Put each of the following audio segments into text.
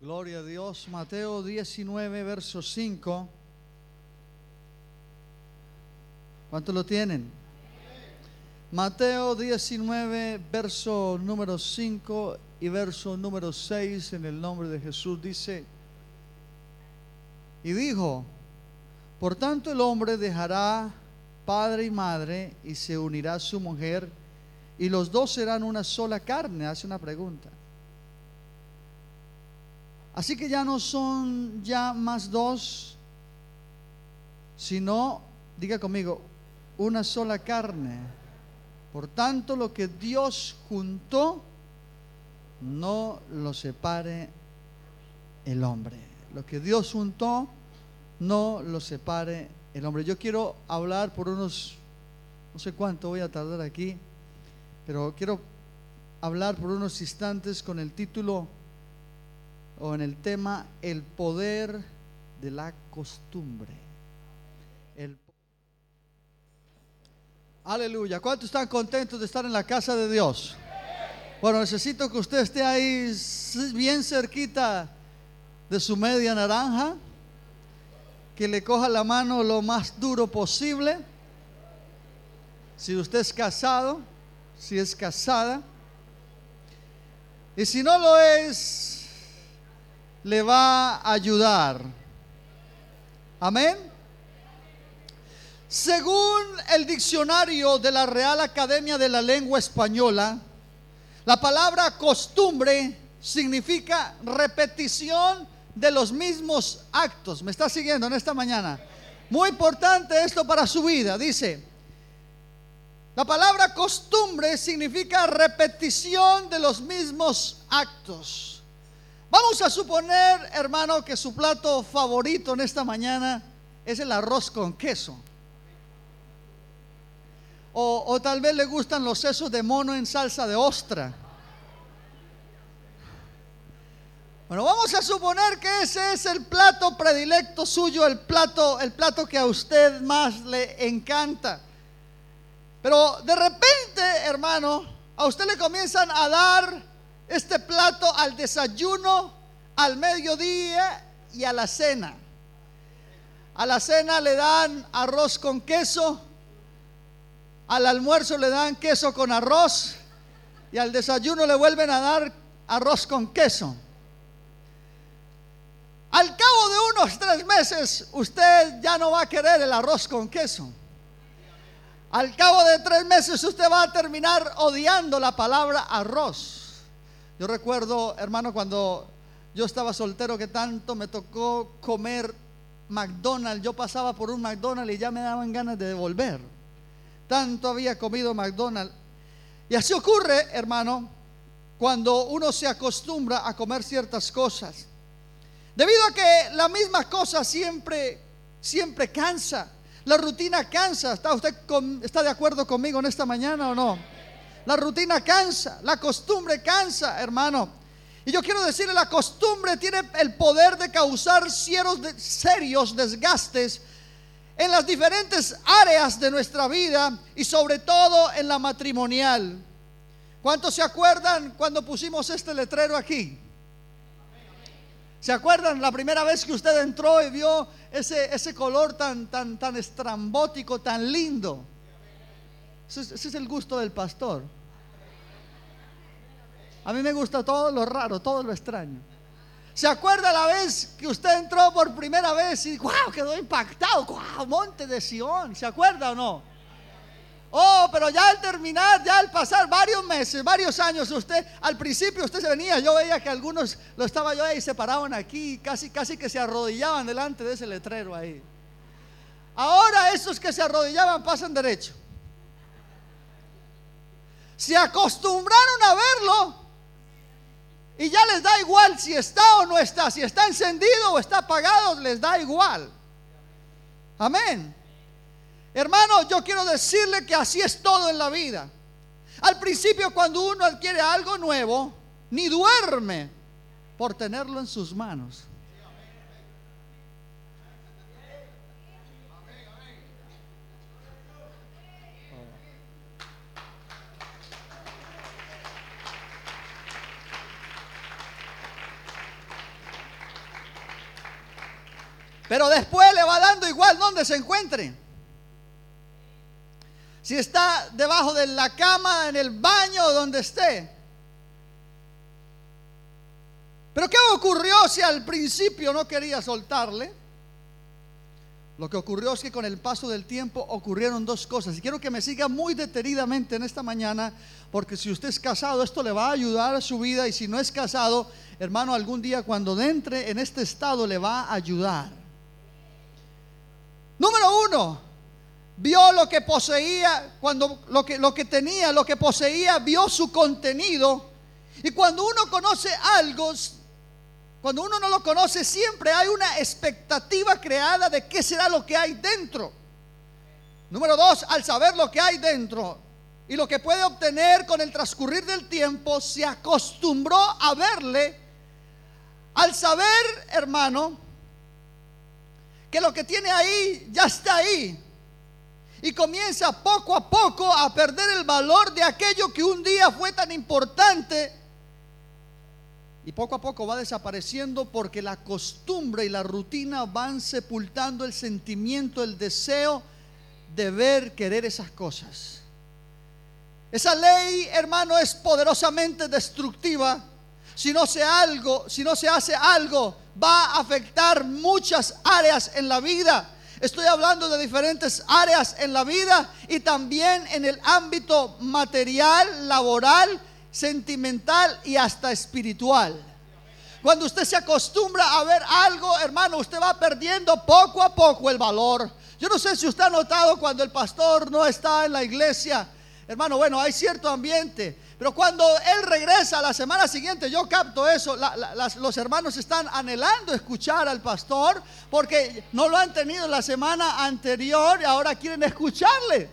Gloria a Dios. Mateo 19, verso 5. ¿Cuánto lo tienen? Mateo 19, verso número 5 y verso número 6 en el nombre de Jesús dice, y dijo, por tanto el hombre dejará padre y madre y se unirá a su mujer y los dos serán una sola carne. Hace una pregunta. Así que ya no son ya más dos, sino, diga conmigo, una sola carne. Por tanto, lo que Dios juntó, no lo separe el hombre. Lo que Dios juntó, no lo separe el hombre. Yo quiero hablar por unos, no sé cuánto voy a tardar aquí, pero quiero hablar por unos instantes con el título o en el tema el poder de la costumbre. El Aleluya. ¿Cuántos están contentos de estar en la casa de Dios? Bueno, necesito que usted esté ahí bien cerquita de su media naranja, que le coja la mano lo más duro posible. Si usted es casado, si es casada, y si no lo es, le va a ayudar. Amén. Según el diccionario de la Real Academia de la Lengua Española, la palabra costumbre significa repetición de los mismos actos. ¿Me está siguiendo en esta mañana? Muy importante esto para su vida. Dice, la palabra costumbre significa repetición de los mismos actos. Vamos a suponer, hermano, que su plato favorito en esta mañana es el arroz con queso. O, tal vez le gustan los sesos de mono en salsa de ostra. Bueno, vamos a suponer que ese es el plato predilecto suyo, el plato, el plato que a usted más le encanta. Pero de repente, hermano, a usted le comienzan a dar este plato al desayuno, al mediodía y a la cena. A la cena le dan arroz con queso, al almuerzo le dan queso con arroz y al desayuno le vuelven a dar arroz con queso. Al cabo de unos tres meses usted ya no va a querer el arroz con queso. Al cabo de tres meses usted va a terminar odiando la palabra arroz. Yo recuerdo, hermano, cuando yo estaba soltero que tanto me tocó comer McDonald's. Yo pasaba por un McDonald's y ya me daban ganas de devolver. Tanto había comido McDonald's. Y así ocurre, hermano, cuando uno se acostumbra a comer ciertas cosas. Debido a que la misma cosa siempre, siempre cansa. La rutina cansa. ¿Está usted está de acuerdo conmigo en esta mañana o no? La rutina cansa, la costumbre cansa, hermano. Y yo quiero decirle, la costumbre tiene el poder de causar serios desgastes en las diferentes áreas de nuestra vida y sobre todo en la matrimonial. ¿Cuántos se acuerdan cuando pusimos este letrero aquí? ¿Se acuerdan la primera vez que usted entró y vio ese, ese color tan, tan, tan estrambótico, tan lindo? Ese, es el gusto del pastor. A mí me gusta todo lo raro, todo lo extraño. ¿Se acuerda la vez que usted entró por primera vez y wow, quedó impactado? ¡Wow! Monte de Sion. ¿Se acuerda o no? Oh, pero ya al terminar, ya al pasar varios meses, varios años, usted, al principio usted se venía, yo veía que algunos lo estaba yo ahí se paraban aquí, casi, casi que se arrodillaban delante de ese letrero ahí. Ahora esos que se arrodillaban pasan derecho se acostumbraron a verlo y ya les da igual si está o no está, si está encendido o está apagado, les da igual. Amén. Hermano, yo quiero decirle que así es todo en la vida. Al principio cuando uno adquiere algo nuevo, ni duerme por tenerlo en sus manos. Pero después le va dando igual donde se encuentre. Si está debajo de la cama, en el baño, donde esté. Pero ¿qué ocurrió si al principio no quería soltarle? Lo que ocurrió es que con el paso del tiempo ocurrieron dos cosas. Y quiero que me siga muy detenidamente en esta mañana, porque si usted es casado, esto le va a ayudar a su vida. Y si no es casado, hermano, algún día cuando entre en este estado le va a ayudar. Número uno, vio lo que poseía, cuando lo que, lo que tenía, lo que poseía, vio su contenido. Y cuando uno conoce algo, cuando uno no lo conoce, siempre hay una expectativa creada de qué será lo que hay dentro. Número dos, al saber lo que hay dentro y lo que puede obtener con el transcurrir del tiempo, se acostumbró a verle. Al saber, hermano, que lo que tiene ahí ya está ahí. Y comienza poco a poco a perder el valor de aquello que un día fue tan importante y poco a poco va desapareciendo porque la costumbre y la rutina van sepultando el sentimiento, el deseo de ver, querer esas cosas. Esa ley, hermano, es poderosamente destructiva. Si no se algo, si no se hace algo, va a afectar muchas áreas en la vida. Estoy hablando de diferentes áreas en la vida y también en el ámbito material, laboral sentimental y hasta espiritual. Cuando usted se acostumbra a ver algo, hermano, usted va perdiendo poco a poco el valor. Yo no sé si usted ha notado cuando el pastor no está en la iglesia, hermano, bueno, hay cierto ambiente, pero cuando él regresa la semana siguiente, yo capto eso, los hermanos están anhelando escuchar al pastor porque no lo han tenido la semana anterior y ahora quieren escucharle.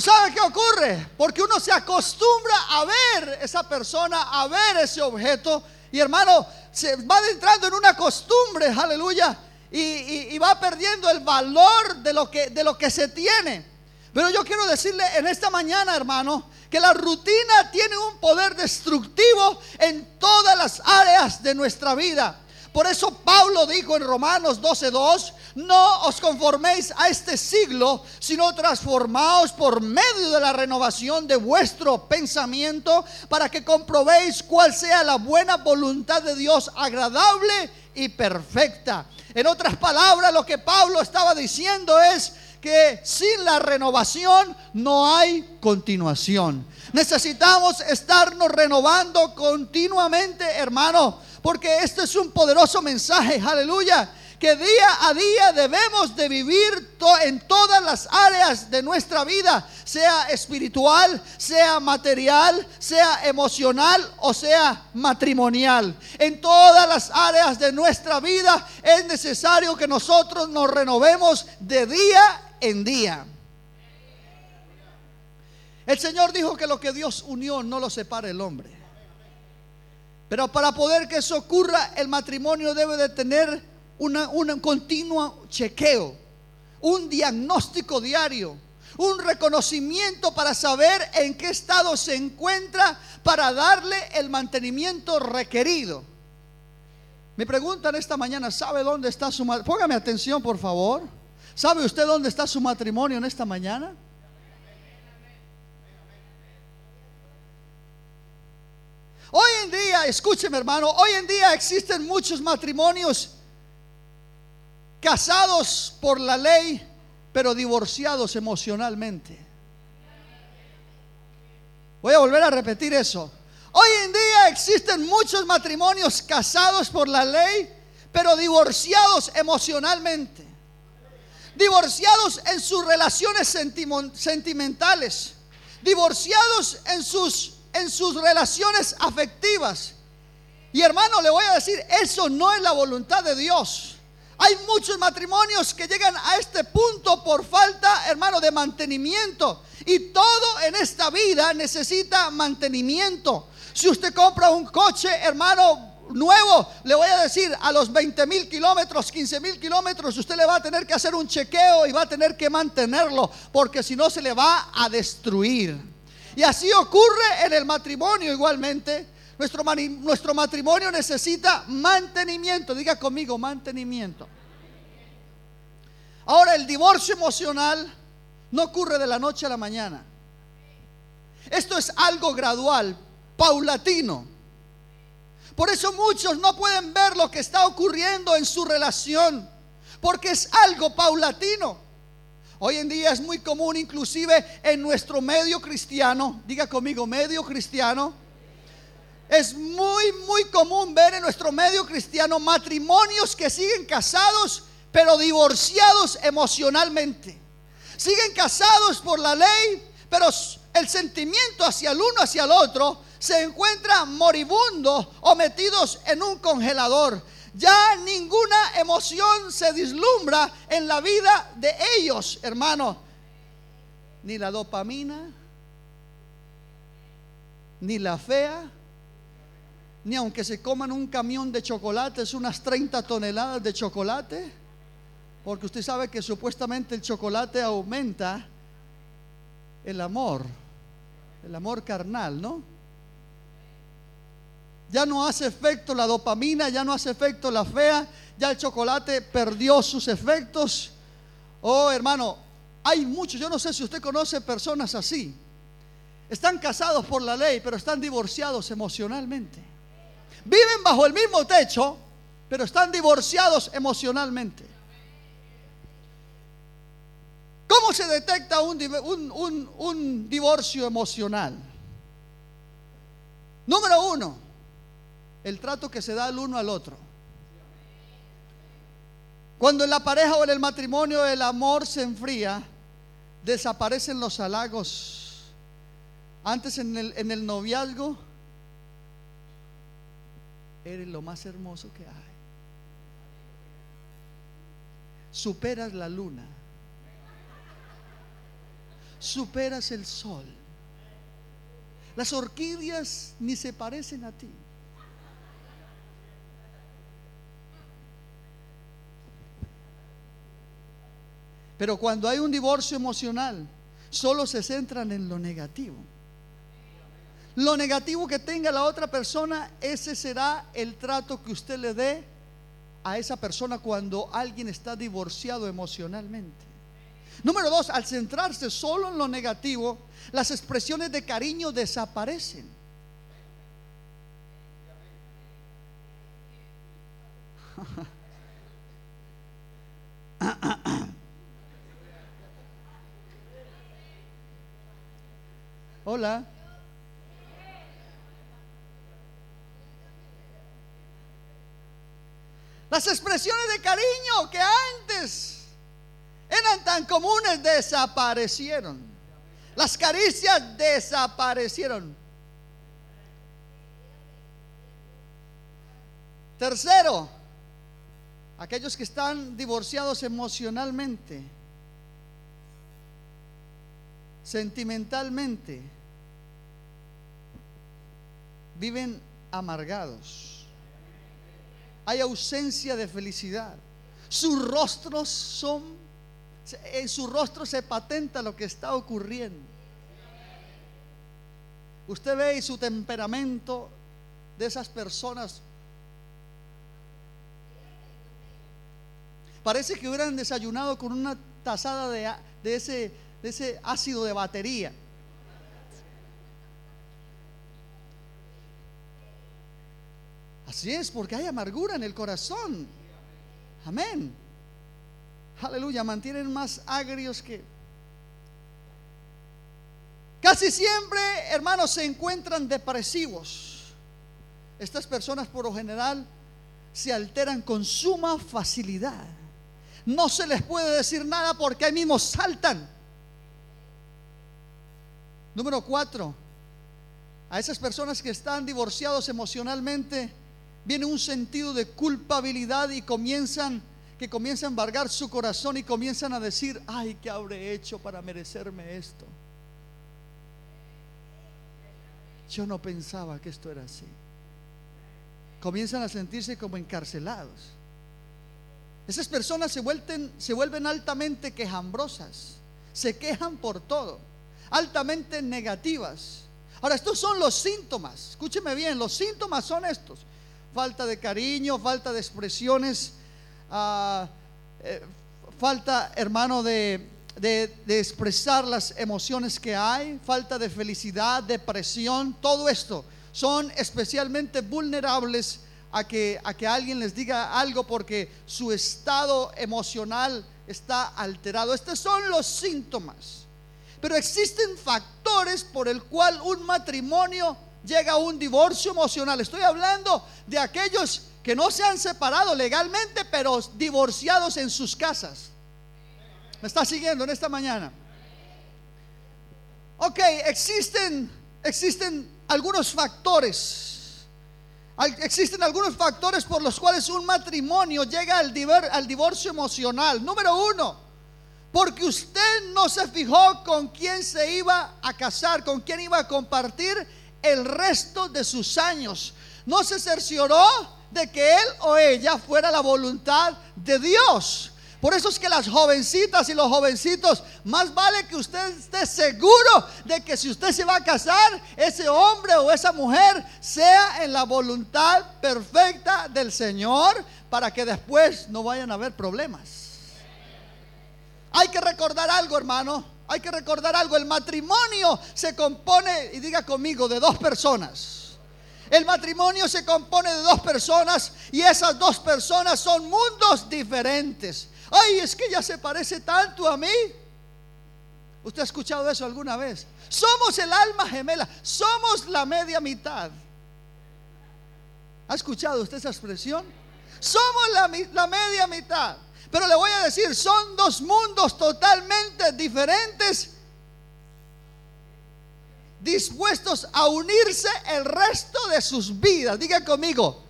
¿Sabe qué ocurre? Porque uno se acostumbra a ver esa persona, a ver ese objeto. Y hermano, se va adentrando en una costumbre, aleluya. Y, va perdiendo el valor de lo, que, de lo que se tiene. Pero yo quiero decirle en esta mañana, hermano, que la rutina tiene un poder destructivo en todas las áreas de nuestra vida. Por eso Pablo dijo en Romanos 12:2, no os conforméis a este siglo, sino transformaos por medio de la renovación de vuestro pensamiento para que comprobéis cuál sea la buena voluntad de Dios agradable y perfecta. En otras palabras, lo que Pablo estaba diciendo es que sin la renovación no hay continuación. Necesitamos estarnos renovando continuamente, hermano, porque este es un poderoso mensaje, aleluya, que día a día debemos de vivir en todas las áreas de nuestra vida, sea espiritual, sea material, sea emocional o sea matrimonial. En todas las áreas de nuestra vida es necesario que nosotros nos renovemos de día en día. El Señor dijo que lo que Dios unió no lo separa el hombre. Pero para poder que eso ocurra, el matrimonio debe de tener un continuo chequeo, un diagnóstico diario, un reconocimiento para saber en qué estado se encuentra para darle el mantenimiento requerido. Me preguntan esta mañana, ¿sabe dónde está su matrimonio? Póngame atención, por favor. ¿Sabe usted dónde está su matrimonio en esta mañana? Hoy en día, escúcheme hermano, hoy en día existen muchos matrimonios casados por la ley, pero divorciados emocionalmente. Voy a volver a repetir eso. Hoy en día existen muchos matrimonios casados por la ley, pero divorciados emocionalmente. Divorciados en sus relaciones sentimentales. Divorciados en sus, en sus relaciones afectivas. Y hermano, le voy a decir, eso no es la voluntad de Dios. Hay muchos matrimonios que llegan a este punto por falta, hermano, de mantenimiento. Y todo en esta vida necesita mantenimiento. Si usted compra un coche, hermano, nuevo, le voy a decir, a los 20 mil kilómetros, 15 mil kilómetros, usted le va a tener que hacer un chequeo y va a tener que mantenerlo, porque si no se le va a destruir. Y así ocurre en el matrimonio igualmente. Nuestro, matrimonio necesita mantenimiento. Diga conmigo, mantenimiento. Ahora, el divorcio emocional no ocurre de la noche a la mañana. Esto es algo gradual, paulatino. Por eso muchos no pueden ver lo que está ocurriendo en su relación, porque es algo paulatino. Hoy en día es muy común, inclusive en nuestro medio cristiano, diga conmigo, medio cristiano, es muy, muy común ver en nuestro medio cristiano matrimonios que siguen casados, pero divorciados emocionalmente. Siguen casados por la ley, pero el sentimiento hacia el uno, hacia el otro, se encuentra moribundo o metidos en un congelador. Ya ninguna emoción se dislumbra en la vida de ellos, hermano. Ni la dopamina, ni la fea, ni aunque se coman un camión de chocolates, unas 30 toneladas de chocolate, porque usted sabe que supuestamente el chocolate aumenta el amor, el amor carnal, ¿no? Ya no hace efecto la dopamina, ya no hace efecto la fea, ya el chocolate perdió sus efectos. Oh, hermano, hay muchos, yo no sé si usted conoce personas así. Están casados por la ley, pero están divorciados emocionalmente. Viven bajo el mismo techo, pero están divorciados emocionalmente. ¿Cómo se detecta un, un divorcio emocional? Número uno, el trato que se da el uno al otro. Cuando en la pareja o en el matrimonio el amor se enfría, desaparecen los halagos. Antes en el, en el noviazgo, eres lo más hermoso que hay. Superas la luna superas el sol. Las orquídeas ni se parecen a ti. Pero cuando hay un divorcio emocional, solo se centran en lo negativo. Lo negativo que tenga la otra persona, ese será el trato que usted le dé a esa persona cuando alguien está divorciado emocionalmente. Número dos, al centrarse solo en lo negativo, las expresiones de cariño desaparecen. Hola. Las expresiones de cariño que antes eran tan comunes, desaparecieron. Las caricias desaparecieron. Tercero, aquellos que están divorciados emocionalmente, sentimentalmente, viven amargados. Hay ausencia de felicidad. Sus rostros son en su rostro se patenta lo que está ocurriendo. Usted ve y su temperamento de esas personas parece que hubieran desayunado con una tazada de, ese ácido de batería. Así es, porque hay amargura en el corazón. Amén aleluya, mantienen más agrios que... Casi siempre, hermanos, se encuentran depresivos. Estas personas por lo general se alteran con suma facilidad. No se les puede decir nada porque ahí mismo saltan. Número cuatro, a esas personas que están divorciados emocionalmente, viene un sentido de culpabilidad y comienzan que comienzan a embargar su corazón y comienzan a decir, ay, ¿qué habré hecho para merecerme esto? Yo no pensaba que esto era así. Comienzan a sentirse como encarcelados. Esas personas se vuelven, se vuelven altamente quejambrosas, se quejan por todo. altamente negativas. Ahora, estos son los síntomas. Escúcheme bien, los síntomas son estos. Falta de cariño, falta de expresiones, ah, eh, falta, hermano, de, de, expresar las emociones que hay, falta de felicidad, depresión, todo esto son especialmente vulnerables a que, a que alguien les diga algo porque su estado emocional está alterado. Estos son los síntomas. Pero existen factores por el cual un matrimonio llega a un divorcio emocional. Estoy hablando de aquellos que no se han separado legalmente, pero divorciados en sus casas. ¿Me está siguiendo en esta mañana? Ok, existen, existen algunos factores. Existen algunos factores por los cuales un matrimonio llega al, al divorcio emocional. Número uno, porque usted no se fijó con quién se iba a casar, con quién iba a compartir el resto de sus años. No se cercioró de que él o ella fuera la voluntad de Dios. Por eso es que las jovencitas y los jovencitos, más vale que usted esté seguro de que si usted se va a casar, ese hombre o esa mujer sea en la voluntad perfecta del Señor para que después no vayan a haber problemas. Hay que recordar algo, hermano. Hay que recordar algo. El matrimonio se compone, y diga conmigo, de dos personas. El matrimonio se compone de dos personas y esas dos personas son mundos diferentes. Ay, es que ella se parece tanto a mí. ¿Usted ha escuchado eso alguna vez? Somos el alma gemela, somos la media mitad. ¿Ha escuchado usted esa expresión? Somos la, la media mitad. Pero le voy a decir, son dos mundos totalmente diferentes, dispuestos a unirse el resto de sus vidas. Diga conmigo,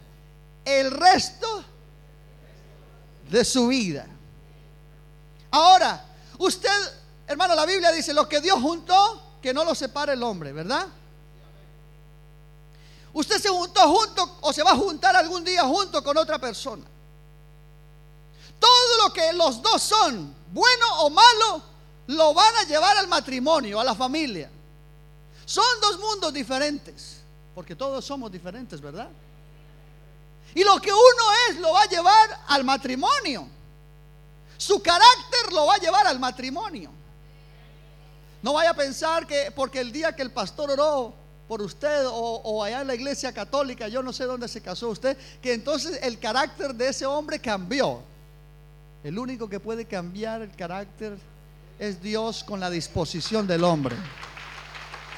el resto de su vida. Ahora, usted, hermano, la Biblia dice, lo que Dios juntó, que no lo separe el hombre, ¿verdad? Usted se juntó junto o se va a juntar algún día junto con otra persona. Todo lo que los dos son, bueno o malo, lo van a llevar al matrimonio, a la familia. Son dos mundos diferentes, porque todos somos diferentes, ¿verdad? Y lo que uno es lo va a llevar al matrimonio. Su carácter lo va a llevar al matrimonio. No vaya a pensar que porque el día que el pastor oró por usted o, allá en la iglesia católica, yo no sé dónde se casó usted, que entonces el carácter de ese hombre cambió. El único que puede cambiar el carácter es Dios con la disposición del hombre.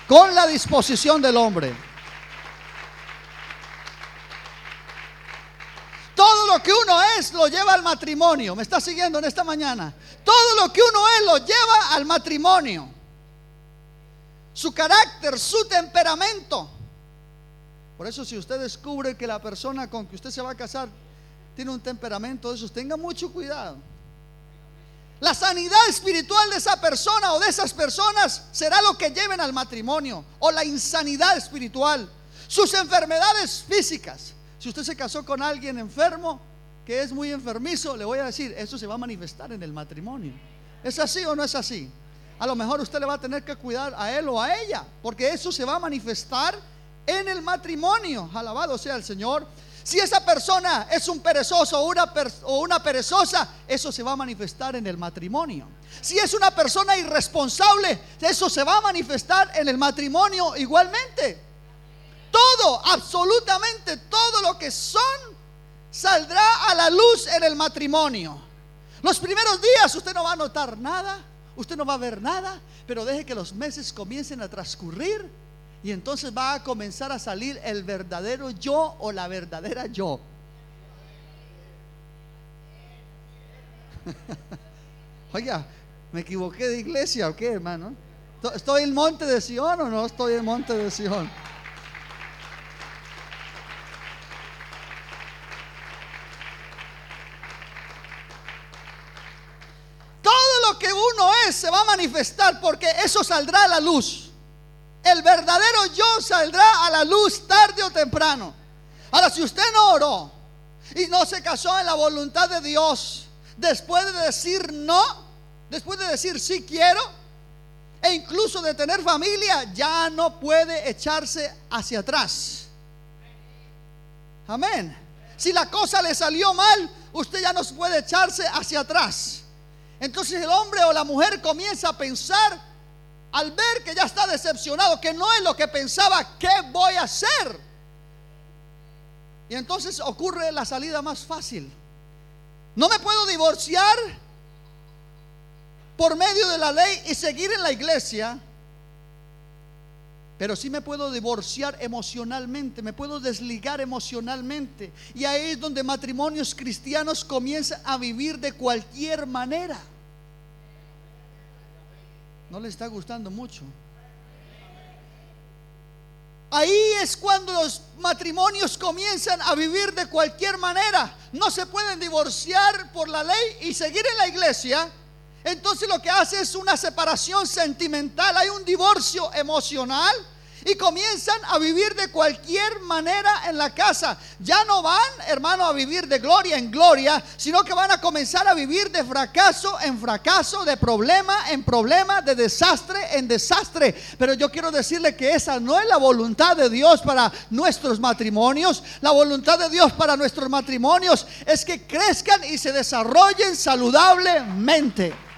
Con la disposición del hombre. Todo lo que uno es lo lleva al matrimonio. ¿Me está siguiendo en esta mañana? Todo lo que uno es lo lleva al matrimonio. Su carácter, su temperamento. Por eso si usted descubre que la persona con que usted se va a casar tiene un temperamento de esos, tenga mucho cuidado. La sanidad espiritual de esa persona o de esas personas será lo que lleven al matrimonio o la insanidad espiritual. Sus enfermedades físicas si usted se casó con alguien enfermo, que es muy enfermizo, le voy a decir, eso se va a manifestar en el matrimonio. ¿Es así o no es así? A lo mejor usted le va a tener que cuidar a él o a ella, porque eso se va a manifestar en el matrimonio. Alabado sea el Señor. Si esa persona es un perezoso o una, o una perezosa, eso se va a manifestar en el matrimonio. Si es una persona irresponsable, eso se va a manifestar en el matrimonio igualmente. Todo, absolutamente todo lo que son, saldrá a la luz en el matrimonio. Los primeros días usted no va a notar nada, usted no va a ver nada, pero deje que los meses comiencen a transcurrir y entonces va a comenzar a salir el verdadero yo o la verdadera yo. Oiga, ¿me equivoqué de iglesia o qué, hermano? ¿Estoy en monte de Sion o no estoy en monte de Sion? que uno es se va a manifestar porque eso saldrá a la luz. El verdadero yo saldrá a la luz tarde o temprano. Ahora, si usted no oró y no se casó en la voluntad de Dios, después de decir no, después de decir sí quiero, e incluso de tener familia, ya no puede echarse hacia atrás. Amén. Si la cosa le salió mal, usted ya no puede echarse hacia atrás. Entonces el hombre o la mujer comienza a pensar al ver que ya está decepcionado, que no es lo que pensaba, ¿qué voy a hacer? Y entonces ocurre la salida más fácil. No me puedo divorciar por medio de la ley y seguir en la iglesia, pero sí me puedo divorciar emocionalmente, me puedo desligar emocionalmente. Y ahí es donde matrimonios cristianos comienzan a vivir de cualquier manera. No le está gustando mucho. Ahí es cuando los matrimonios comienzan a vivir de cualquier manera. No se pueden divorciar por la ley y seguir en la iglesia entonces lo que hace es una separación sentimental, hay un divorcio emocional y comienzan a vivir de cualquier manera en la casa. Ya no van, hermano, a vivir de gloria en gloria, sino que van a comenzar a vivir de fracaso en fracaso, de problema en problema, de desastre en desastre. Pero yo quiero decirle que esa no es la voluntad de Dios para nuestros matrimonios. La voluntad de Dios para nuestros matrimonios es que crezcan y se desarrollen saludablemente.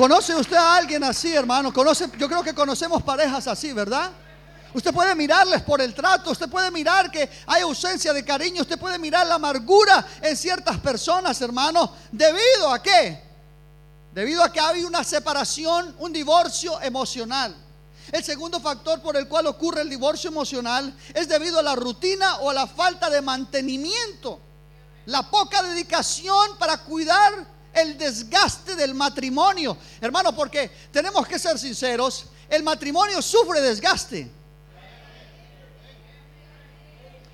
¿Conoce usted a alguien así, hermano? ¿Conoce, yo creo que conocemos parejas así, ¿verdad? Usted puede mirarles por el trato, usted puede mirar que hay ausencia de cariño, usted puede mirar la amargura en ciertas personas, hermano. ¿Debido a qué? Debido a que hay una separación, un divorcio emocional. El segundo factor por el cual ocurre el divorcio emocional es debido a la rutina o a la falta de mantenimiento, la poca dedicación para cuidar el desgaste del matrimonio. Hermano, porque tenemos que ser sinceros, el matrimonio sufre desgaste.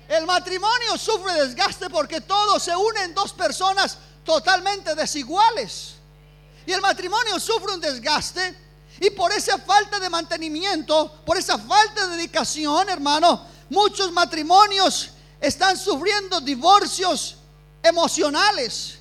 El matrimonio sufre desgaste porque todos se unen dos personas totalmente desiguales. Y el matrimonio sufre un desgaste y por esa falta de mantenimiento, por esa falta de dedicación, hermano, muchos matrimonios están sufriendo divorcios emocionales.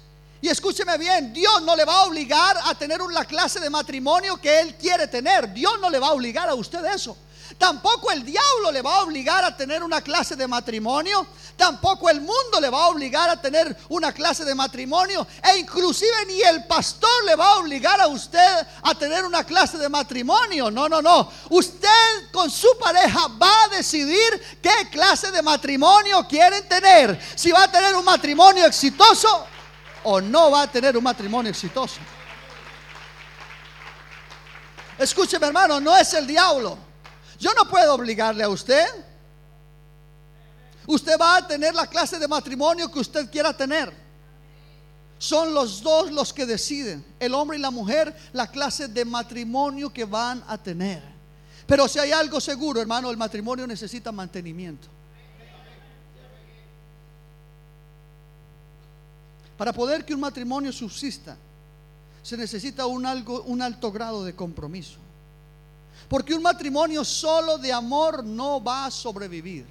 Y escúcheme bien, Dios no le va a obligar a tener una clase de matrimonio que Él quiere tener. Dios no le va a obligar a usted eso. Tampoco el diablo le va a obligar a tener una clase de matrimonio. Tampoco el mundo le va a obligar a tener una clase de matrimonio. E inclusive ni el pastor le va a obligar a usted a tener una clase de matrimonio. No, no, no. Usted con su pareja va a decidir qué clase de matrimonio quieren tener. Si va a tener un matrimonio exitoso o no va a tener un matrimonio exitoso. Escúcheme hermano, no es el diablo. Yo no puedo obligarle a usted. Usted va a tener la clase de matrimonio que usted quiera tener. Son los dos los que deciden, el hombre y la mujer, la clase de matrimonio que van a tener. Pero si hay algo seguro, hermano, el matrimonio necesita mantenimiento. Para poder que un matrimonio subsista, se necesita un, alto grado de compromiso. Porque un matrimonio solo de amor no va a sobrevivir.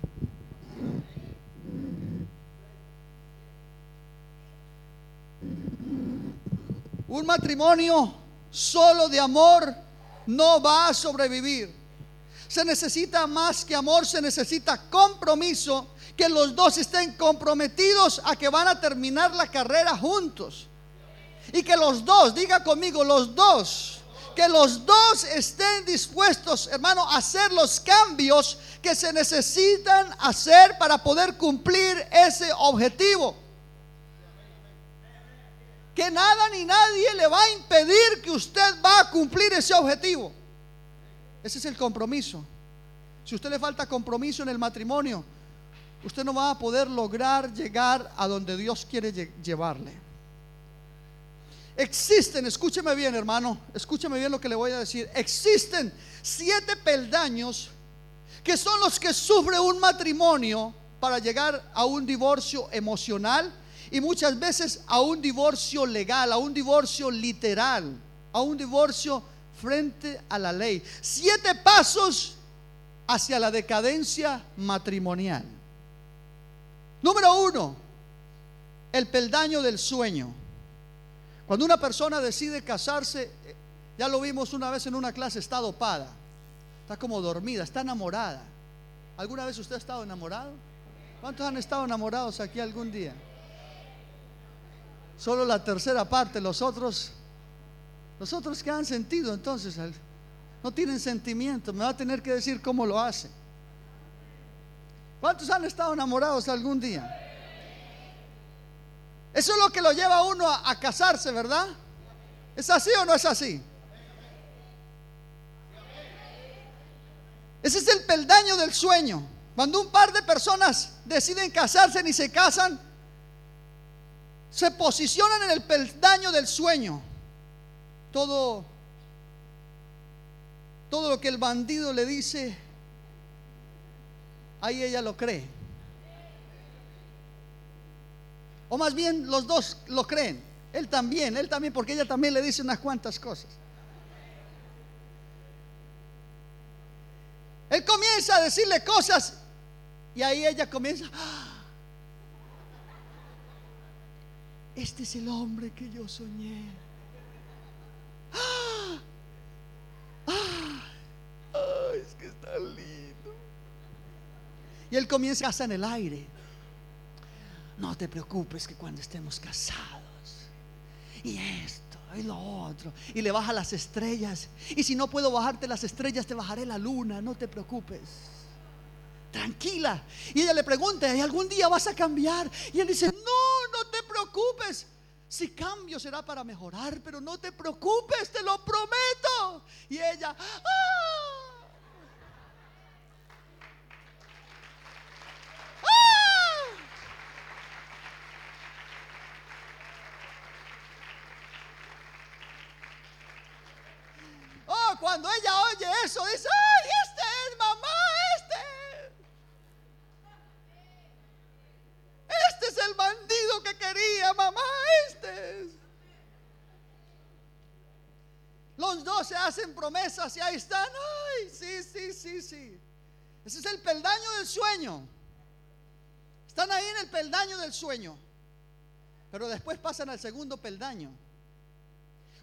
Un matrimonio solo de amor no va a sobrevivir. Se necesita más que amor, se necesita compromiso que los dos estén comprometidos a que van a terminar la carrera juntos. Y que los dos, diga conmigo, los dos, que los dos estén dispuestos, hermano, a hacer los cambios que se necesitan hacer para poder cumplir ese objetivo. Que nada ni nadie le va a impedir que usted va a cumplir ese objetivo. Ese es el compromiso. Si usted le falta compromiso en el matrimonio, usted no va a poder lograr llegar a donde Dios quiere llevarle. Existen, escúcheme bien hermano, escúcheme bien lo que le voy a decir. Existen siete peldaños que son los que sufre un matrimonio para llegar a un divorcio emocional y muchas veces a un divorcio legal, a un divorcio literal, a un divorcio frente a la ley. Siete pasos hacia la decadencia matrimonial. Número uno, el peldaño del sueño. Cuando una persona decide casarse, eh, ya lo vimos una vez en una clase, está dopada, está como dormida, está enamorada. ¿Alguna vez usted ha estado enamorado? ¿Cuántos han estado enamorados aquí algún día? Solo la tercera parte, los otros, los otros que han sentido entonces no tienen sentimiento, me va a tener que decir cómo lo hace. ¿Cuántos han estado enamorados algún día? Eso es lo que lo lleva a uno a, casarse, ¿verdad? ¿Es así o no es así? Ese es el peldaño del sueño. Cuando un par de personas deciden casarse ni se casan, se posicionan en el peldaño del sueño. Todo, todo lo que el bandido le dice, ahí ella lo cree. O más bien los dos lo creen. Él también, él también, porque ella también le dice unas cuantas cosas. Él comienza a decirle cosas y ahí ella comienza. Ah, este es el hombre que yo soñé. Y él comienza a en el aire. No te preocupes que cuando estemos casados y esto y lo otro y le baja las estrellas y si no puedo bajarte las estrellas te bajaré la luna, no te preocupes. Tranquila. Y ella le pregunta, ¿y algún día vas a cambiar? Y él dice, no, no te preocupes. Si cambio será para mejorar, pero no te preocupes, te lo prometo. Y ella, ¡ah! Cuando ella oye eso, dice, ¡ay, este es mamá, este! Este es el bandido que quería, mamá, este es. Los dos se hacen promesas y ahí están, ¡ay, sí, sí, sí, sí! Ese es el peldaño del sueño. Están ahí en el peldaño del sueño. Pero después pasan al segundo peldaño.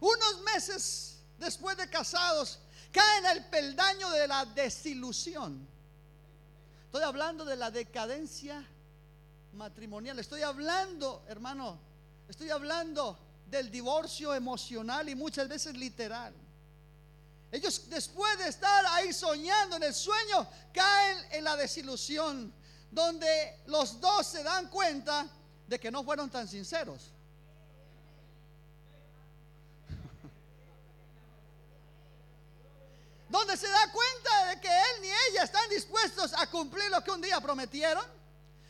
Unos meses después de casados, caen en el peldaño de la desilusión. Estoy hablando de la decadencia matrimonial. Estoy hablando, hermano, estoy hablando del divorcio emocional y muchas veces literal. Ellos después de estar ahí soñando en el sueño, caen en la desilusión, donde los dos se dan cuenta de que no fueron tan sinceros. Se da cuenta de que él ni ella están dispuestos a cumplir lo que un día prometieron,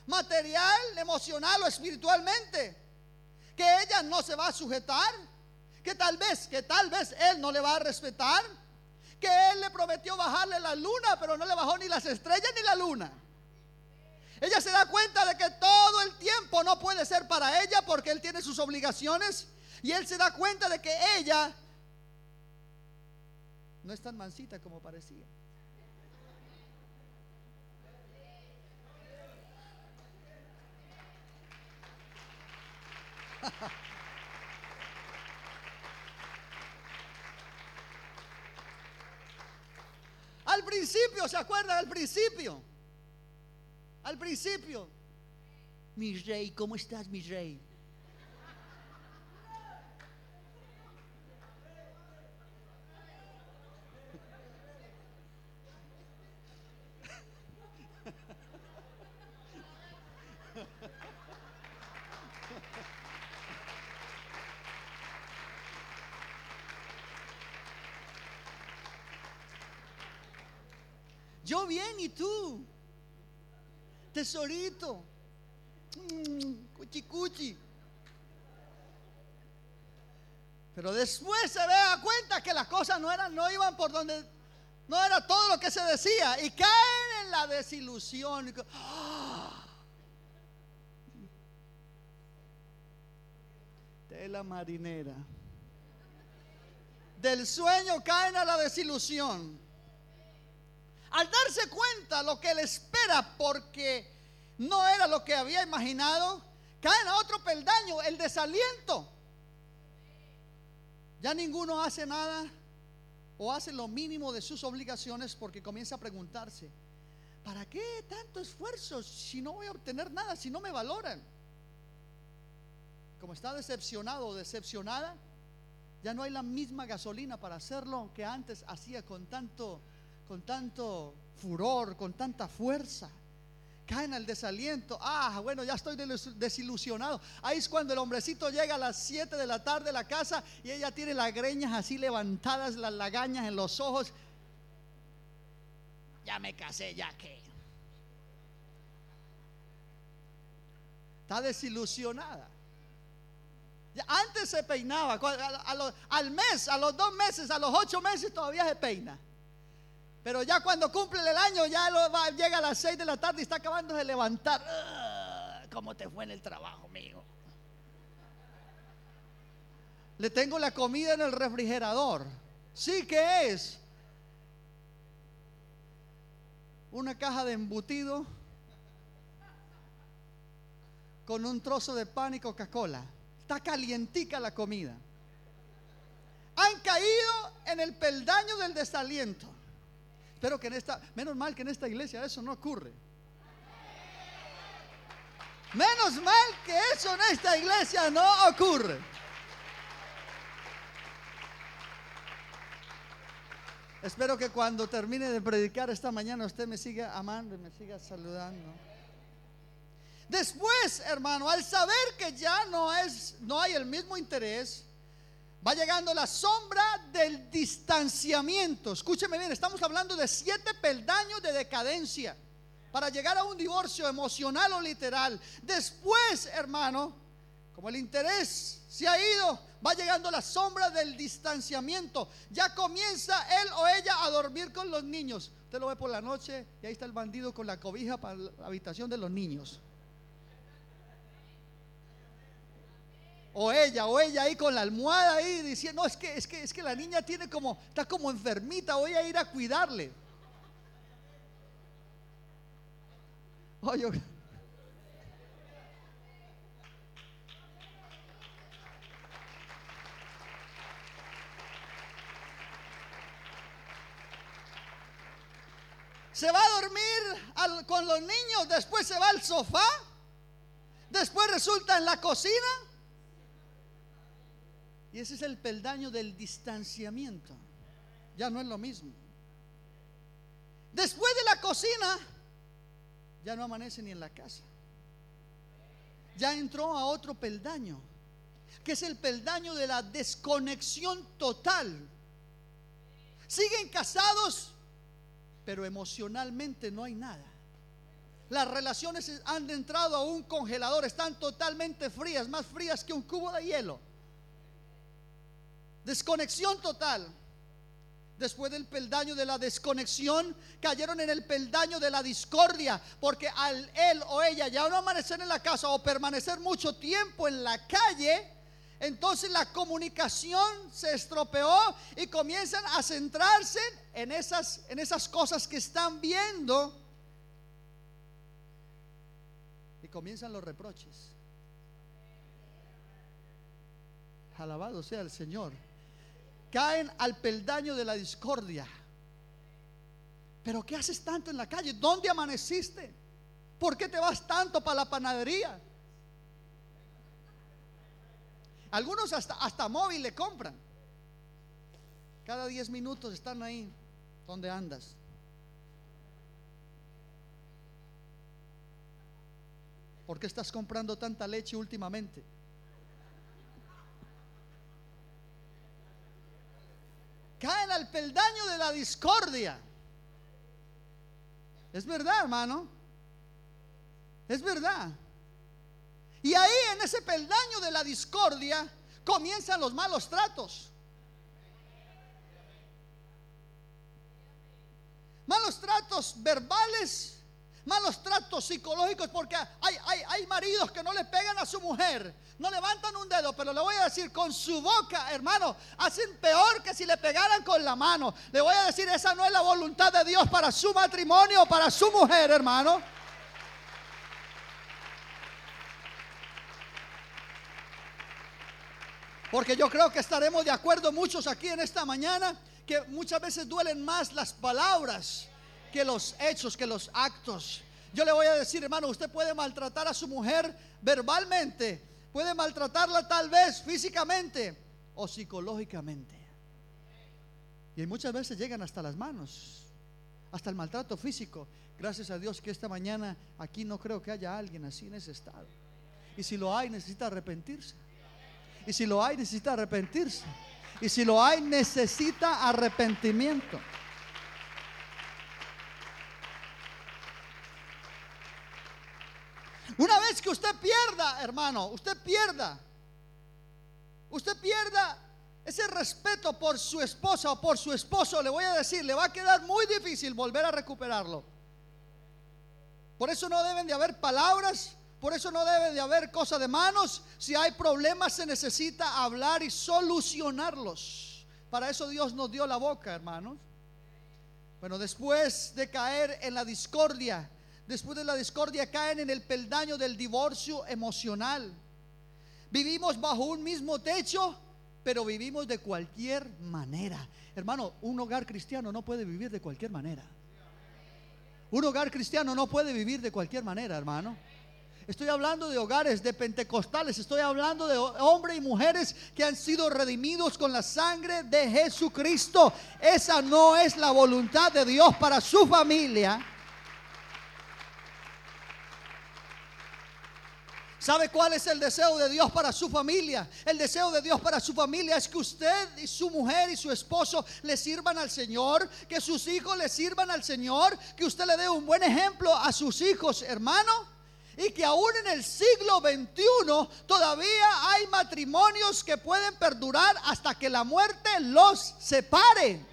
material, emocional o espiritualmente, que ella no se va a sujetar, que tal vez, que tal vez él no le va a respetar, que él le prometió bajarle la luna, pero no le bajó ni las estrellas ni la luna. Ella se da cuenta de que todo el tiempo no puede ser para ella porque él tiene sus obligaciones y él se da cuenta de que ella no es tan mansita como parecía. Al principio, ¿se acuerdan? Al principio. Al principio. Mi rey, ¿cómo estás, mi rey? Bien, ¿y tú? Tesorito. Mm, cuchi cuchi. Pero después se da cuenta que las cosas no eran, no iban por donde, no era todo lo que se decía. Y caen en la desilusión. ¡Ah! Tela marinera. Del sueño caen a la desilusión al darse cuenta lo que le espera porque no era lo que había imaginado, caen a otro peldaño, el desaliento. Ya ninguno hace nada o hace lo mínimo de sus obligaciones porque comienza a preguntarse, ¿para qué tanto esfuerzo si no voy a obtener nada, si no me valoran? Como está decepcionado o decepcionada, ya no hay la misma gasolina para hacerlo que antes hacía con tanto, con tanto furor, con tanta fuerza. Caen al desaliento. Ah, bueno, ya estoy desilusionado. Ahí es cuando el hombrecito llega a las 7 de la tarde a la casa y ella tiene las greñas así levantadas, las lagañas en los ojos. Ya me casé, ya que. Está desilusionada. Antes se peinaba, al mes, a los dos meses, a los ocho meses todavía se peina. Pero ya cuando cumple el año, ya llega a las seis de la tarde y está acabando de levantar. Ah, ¿Cómo te fue en el trabajo, amigo? Le tengo la comida en el refrigerador. Sí, ¿qué es? Una caja de embutido con un trozo de pan y Coca-Cola. Está calientica la comida. Han caído en el peldaño del desaliento. Espero que en esta, menos mal que en esta iglesia eso no ocurre. Menos mal que eso en esta iglesia no ocurre. Espero que cuando termine de predicar esta mañana usted me siga amando y me siga saludando. Después, hermano, al saber que ya no es no hay el mismo interés, va llegando la sombra del distanciamiento. Escúcheme bien, estamos hablando de siete peldaños de decadencia para llegar a un divorcio emocional o literal. Después, hermano, como el interés se ha ido, va llegando la sombra del distanciamiento. Ya comienza él o ella a dormir con los niños. Usted lo ve por la noche y ahí está el bandido con la cobija para la habitación de los niños. O ella, o ella ahí con la almohada ahí diciendo, no, es que, es que, es que la niña tiene como, está como enfermita, voy a ir a cuidarle. Oye, se va a dormir con los niños, después se va al sofá, después resulta en la cocina y ese es el peldaño del distanciamiento. Ya no es lo mismo. Después de la cocina, ya no amanece ni en la casa. Ya entró a otro peldaño, que es el peldaño de la desconexión total. Siguen casados, pero emocionalmente no hay nada. Las relaciones han entrado a un congelador, están totalmente frías, más frías que un cubo de hielo. Desconexión total. Después del peldaño de la desconexión, cayeron en el peldaño de la discordia, porque al él o ella ya no amanecer en la casa o permanecer mucho tiempo en la calle, entonces la comunicación se estropeó y comienzan a centrarse en esas, en esas cosas que están viendo. Y comienzan los reproches. Alabado sea el Señor caen al peldaño de la discordia. Pero ¿qué haces tanto en la calle? ¿Dónde amaneciste? ¿Por qué te vas tanto para la panadería? Algunos hasta, hasta móvil le compran. Cada 10 minutos están ahí. ¿Dónde andas? ¿Por qué estás comprando tanta leche últimamente? Caen al peldaño de la discordia. Es verdad, hermano. Es verdad. Y ahí en ese peldaño de la discordia comienzan los malos tratos. Malos tratos verbales malos tratos psicológicos, porque hay, hay, hay, maridos que no le pegan a su mujer, no levantan un dedo, pero le voy a decir, con su boca, hermano, hacen peor que si le pegaran con la mano. Le voy a decir, esa no es la voluntad de Dios para su matrimonio, para su mujer, hermano. Porque yo creo que estaremos de acuerdo muchos aquí en esta mañana que muchas veces duelen más las palabras que los hechos, que los actos. Yo le voy a decir, hermano, usted puede maltratar a su mujer verbalmente, puede maltratarla tal vez físicamente o psicológicamente. Y muchas veces llegan hasta las manos, hasta el maltrato físico. Gracias a Dios que esta mañana aquí no creo que haya alguien así en ese estado. Y si lo hay, necesita arrepentirse. Y si lo hay, necesita arrepentirse. Y si lo hay, necesita arrepentimiento. Una vez que usted pierda, hermano, usted pierda, usted pierda ese respeto por su esposa o por su esposo, le voy a decir, le va a quedar muy difícil volver a recuperarlo. Por eso no deben de haber palabras, por eso no debe de haber cosa de manos. Si hay problemas se necesita hablar y solucionarlos. Para eso Dios nos dio la boca, hermanos. Bueno, después de caer en la discordia, después de la discordia caen en el peldaño del divorcio emocional. Vivimos bajo un mismo techo, pero vivimos de cualquier manera. Hermano, un hogar cristiano no puede vivir de cualquier manera. Un hogar cristiano no puede vivir de cualquier manera, hermano. Estoy hablando de hogares de pentecostales. Estoy hablando de hombres y mujeres que han sido redimidos con la sangre de Jesucristo. Esa no es la voluntad de Dios para su familia. ¿Sabe cuál es el deseo de Dios para su familia? El deseo de Dios para su familia es que usted y su mujer y su esposo le sirvan al Señor, que sus hijos le sirvan al Señor, que usted le dé un buen ejemplo a sus hijos, hermano. Y que aún en el siglo XXI todavía hay matrimonios que pueden perdurar hasta que la muerte los separe.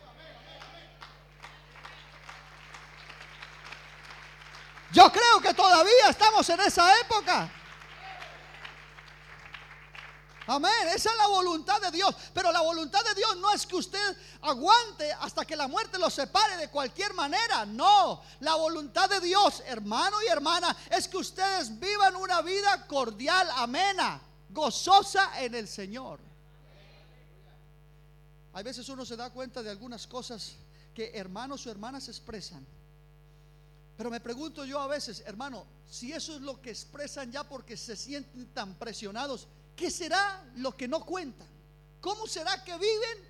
Yo creo que todavía estamos en esa época. Amén. Esa es la voluntad de Dios. Pero la voluntad de Dios no es que usted aguante hasta que la muerte lo separe de cualquier manera. No. La voluntad de Dios, hermano y hermana, es que ustedes vivan una vida cordial, amena, gozosa en el Señor. Hay veces uno se da cuenta de algunas cosas que hermanos o hermanas expresan. Pero me pregunto yo a veces, hermano, si eso es lo que expresan ya porque se sienten tan presionados, ¿Qué será lo que no cuentan? ¿Cómo será que viven?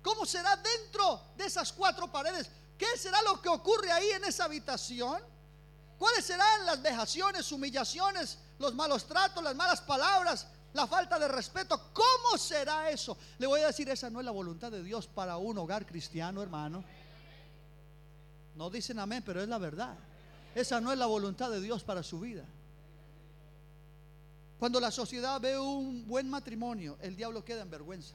¿Cómo será dentro de esas cuatro paredes? ¿Qué será lo que ocurre ahí en esa habitación? ¿Cuáles serán las vejaciones, humillaciones, los malos tratos, las malas palabras, la falta de respeto? ¿Cómo será eso? Le voy a decir, esa no es la voluntad de Dios para un hogar cristiano, hermano. No dicen amén, pero es la verdad. Esa no es la voluntad de Dios para su vida. Cuando la sociedad ve un buen matrimonio, el diablo queda en vergüenza.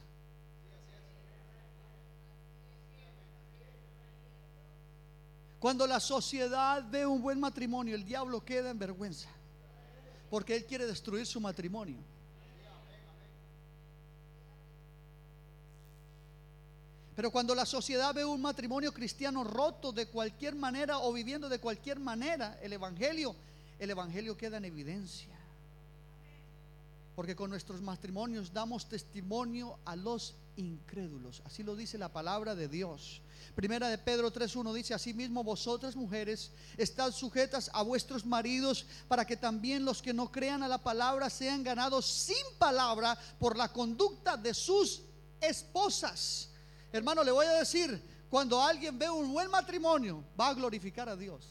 Cuando la sociedad ve un buen matrimonio, el diablo queda en vergüenza. Porque él quiere destruir su matrimonio. Pero cuando la sociedad ve un matrimonio cristiano roto de cualquier manera o viviendo de cualquier manera, el evangelio, el evangelio queda en evidencia porque con nuestros matrimonios damos testimonio a los incrédulos. Así lo dice la palabra de Dios. Primera de Pedro 3.1 dice, asimismo vosotras mujeres, estad sujetas a vuestros maridos para que también los que no crean a la palabra sean ganados sin palabra por la conducta de sus esposas. Hermano, le voy a decir, cuando alguien ve un buen matrimonio, va a glorificar a Dios.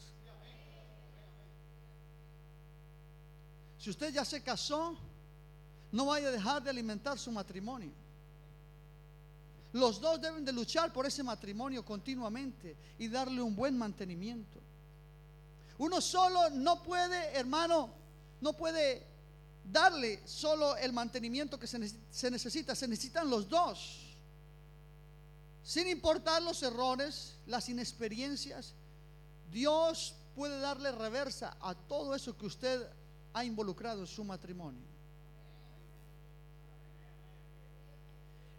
Si usted ya se casó, no vaya a dejar de alimentar su matrimonio. Los dos deben de luchar por ese matrimonio continuamente y darle un buen mantenimiento. Uno solo no puede, hermano, no puede darle solo el mantenimiento que se, necesita, se necesitan los dos. Sin importar los errores, las inexperiencias, Dios puede darle reversa a todo eso que usted ha involucrado en su matrimonio.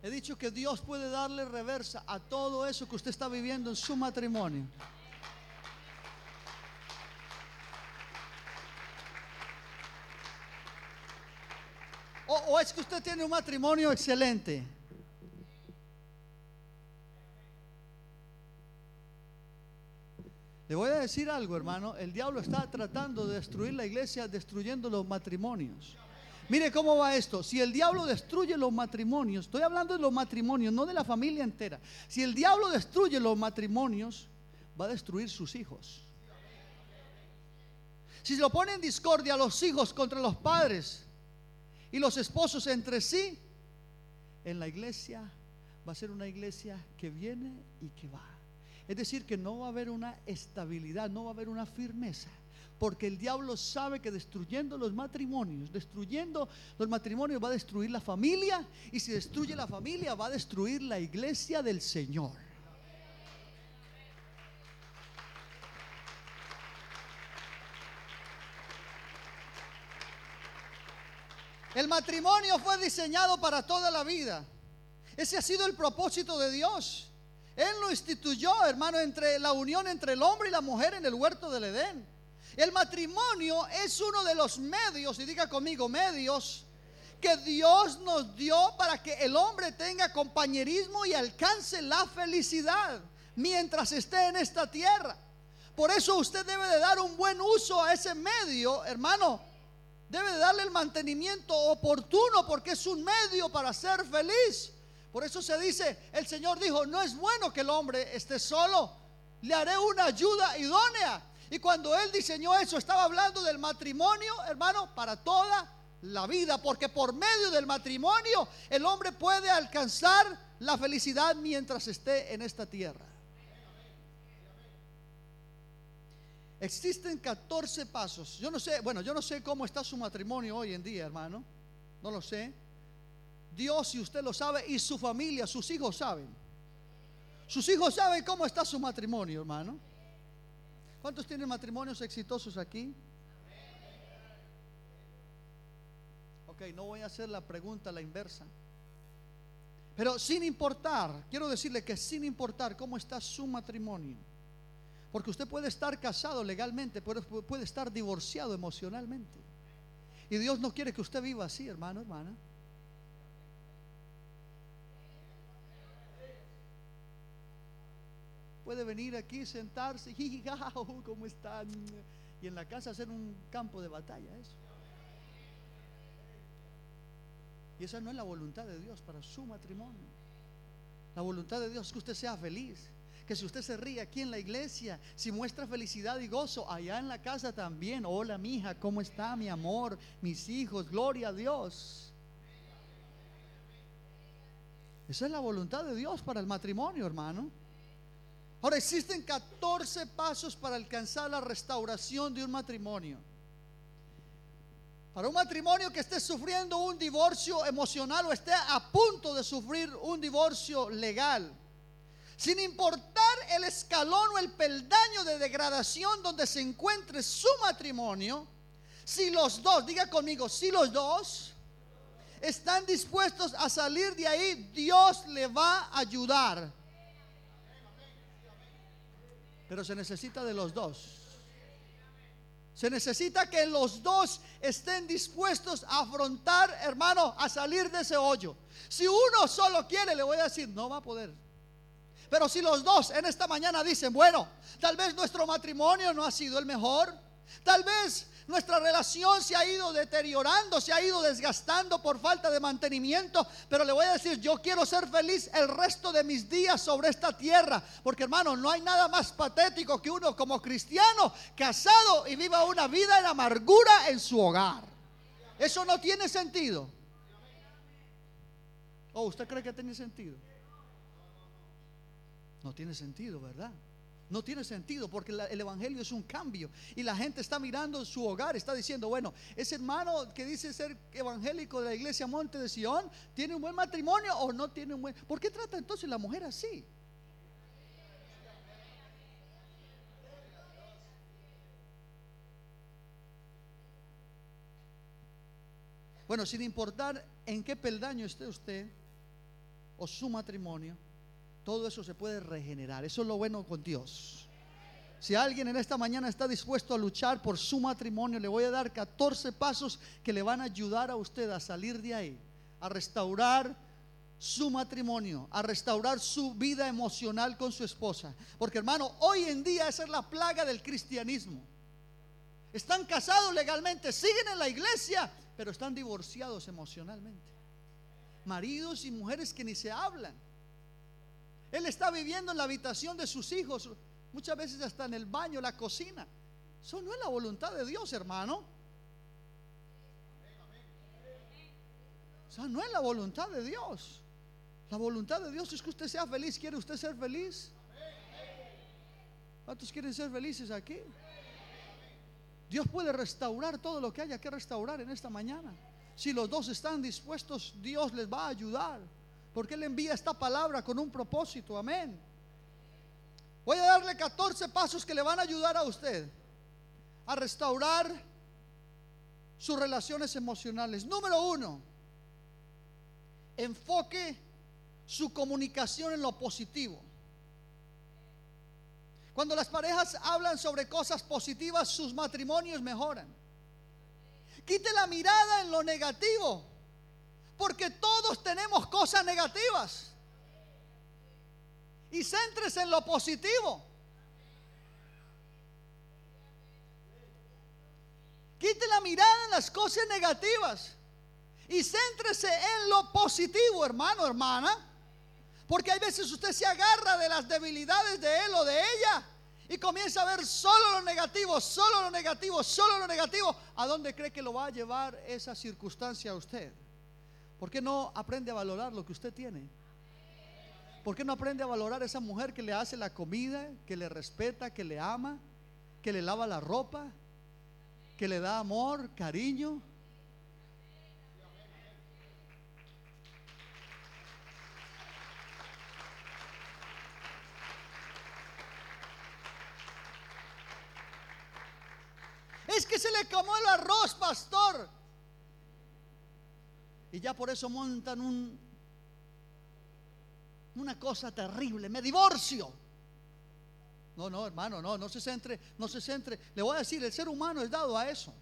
He dicho que Dios puede darle reversa a todo eso que usted está viviendo en su matrimonio. O, es que usted tiene un matrimonio excelente? Le voy a decir algo, hermano. El diablo está tratando de destruir la iglesia, destruyendo los matrimonios. Mire cómo va esto. Si el diablo destruye los matrimonios, estoy hablando de los matrimonios, no de la familia entera. Si el diablo destruye los matrimonios, va a destruir sus hijos. Si se lo pone en discordia a los hijos contra los padres y los esposos entre sí, en la iglesia va a ser una iglesia que viene y que va. Es decir, que no va a haber una estabilidad, no va a haber una firmeza. Porque el diablo sabe que destruyendo los matrimonios, destruyendo los matrimonios va a destruir la familia. Y si destruye la familia va a destruir la iglesia del Señor. El matrimonio fue diseñado para toda la vida. Ese ha sido el propósito de Dios. Él lo instituyó, hermano, entre la unión entre el hombre y la mujer en el huerto del Edén. El matrimonio es uno de los medios, y diga conmigo, medios que Dios nos dio para que el hombre tenga compañerismo y alcance la felicidad mientras esté en esta tierra. Por eso usted debe de dar un buen uso a ese medio, hermano. Debe de darle el mantenimiento oportuno porque es un medio para ser feliz. Por eso se dice, el Señor dijo, no es bueno que el hombre esté solo, le haré una ayuda idónea. Y cuando Él diseñó eso, estaba hablando del matrimonio, hermano, para toda la vida, porque por medio del matrimonio el hombre puede alcanzar la felicidad mientras esté en esta tierra. Existen 14 pasos. Yo no sé, bueno, yo no sé cómo está su matrimonio hoy en día, hermano. No lo sé. Dios, si usted lo sabe, y su familia, sus hijos saben. Sus hijos saben cómo está su matrimonio, hermano. ¿Cuántos tienen matrimonios exitosos aquí? Ok, no voy a hacer la pregunta la inversa. Pero sin importar, quiero decirle que sin importar cómo está su matrimonio, porque usted puede estar casado legalmente, puede, puede estar divorciado emocionalmente. Y Dios no quiere que usted viva así, hermano, hermana. Puede venir aquí, sentarse, ¿cómo están? Y en la casa hacer un campo de batalla, eso. Y esa no es la voluntad de Dios para su matrimonio. La voluntad de Dios es que usted sea feliz. Que si usted se ríe aquí en la iglesia, si muestra felicidad y gozo, allá en la casa también. Hola, mi hija, ¿cómo está mi amor? Mis hijos, gloria a Dios. Esa es la voluntad de Dios para el matrimonio, hermano. Ahora existen 14 pasos para alcanzar la restauración de un matrimonio. Para un matrimonio que esté sufriendo un divorcio emocional o esté a punto de sufrir un divorcio legal, sin importar el escalón o el peldaño de degradación donde se encuentre su matrimonio, si los dos, diga conmigo, si los dos están dispuestos a salir de ahí, Dios le va a ayudar. Pero se necesita de los dos. Se necesita que los dos estén dispuestos a afrontar, hermano, a salir de ese hoyo. Si uno solo quiere, le voy a decir, no va a poder. Pero si los dos en esta mañana dicen, bueno, tal vez nuestro matrimonio no ha sido el mejor, tal vez nuestra relación se ha ido deteriorando, se ha ido desgastando por falta de mantenimiento. Pero le voy a decir, yo quiero ser feliz el resto de mis días sobre esta tierra. Porque hermano, no hay nada más patético que uno como cristiano casado y viva una vida en amargura en su hogar. Eso no tiene sentido. ¿O oh, usted cree que tiene sentido? No tiene sentido, ¿verdad? No tiene sentido porque el Evangelio es un cambio y la gente está mirando su hogar, está diciendo, bueno, ese hermano que dice ser evangélico de la iglesia Monte de Sion, ¿tiene un buen matrimonio o no tiene un buen... ¿Por qué trata entonces la mujer así? Bueno, sin importar en qué peldaño esté usted o su matrimonio, todo eso se puede regenerar. Eso es lo bueno con Dios. Si alguien en esta mañana está dispuesto a luchar por su matrimonio, le voy a dar 14 pasos que le van a ayudar a usted a salir de ahí, a restaurar su matrimonio, a restaurar su vida emocional con su esposa. Porque hermano, hoy en día esa es la plaga del cristianismo. Están casados legalmente, siguen en la iglesia, pero están divorciados emocionalmente. Maridos y mujeres que ni se hablan. Él está viviendo en la habitación de sus hijos, muchas veces hasta en el baño, la cocina. Eso no es la voluntad de Dios, hermano. O sea, no es la voluntad de Dios. La voluntad de Dios es que usted sea feliz. ¿Quiere usted ser feliz? ¿Cuántos quieren ser felices aquí? Dios puede restaurar todo lo que haya que restaurar en esta mañana. Si los dos están dispuestos, Dios les va a ayudar. Porque Él envía esta palabra con un propósito. Amén. Voy a darle 14 pasos que le van a ayudar a usted a restaurar sus relaciones emocionales. Número uno, enfoque su comunicación en lo positivo. Cuando las parejas hablan sobre cosas positivas, sus matrimonios mejoran. Quite la mirada en lo negativo, porque todos tenemos cosas negativas. Y céntrese en lo positivo. Quite la mirada en las cosas negativas y céntrese en lo positivo, hermano, hermana. Porque hay veces usted se agarra de las debilidades de él o de ella y comienza a ver solo lo negativo, solo lo negativo, solo lo negativo. ¿A dónde cree que lo va a llevar esa circunstancia a usted? ¿Por qué no aprende a valorar lo que usted tiene? ¿Por qué no aprende a valorar a esa mujer que le hace la comida, que le respeta, que le ama, que le lava la ropa, que le da amor, cariño? Es que se le quemó el arroz, pastor. Y ya por eso montan un, una cosa terrible. Me divorcio. No, no, hermano, no, no se centre, no se centre. Le voy a decir, el ser humano es dado a eso.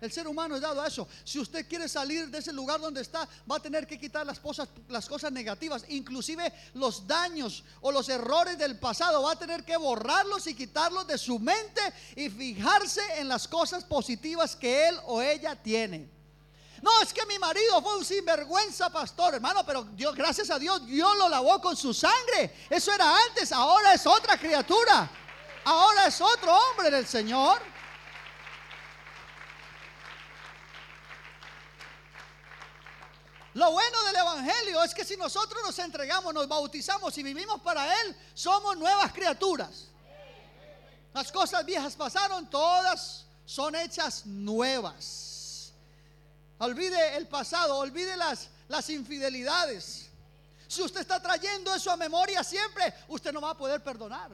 El ser humano es dado a eso. Si usted quiere salir de ese lugar donde está, va a tener que quitar las cosas, las cosas negativas, inclusive los daños o los errores del pasado. Va a tener que borrarlos y quitarlos de su mente y fijarse en las cosas positivas que él o ella tiene. No, es que mi marido fue un sinvergüenza, pastor, hermano, pero Dios, gracias a Dios, Dios lo lavó con su sangre. Eso era antes, ahora es otra criatura. Ahora es otro hombre del Señor. Lo bueno del Evangelio es que si nosotros nos entregamos, nos bautizamos y vivimos para Él, somos nuevas criaturas. Las cosas viejas pasaron, todas son hechas nuevas. Olvide el pasado, olvide las, las infidelidades. Si usted está trayendo eso a memoria siempre, usted no va a poder perdonar.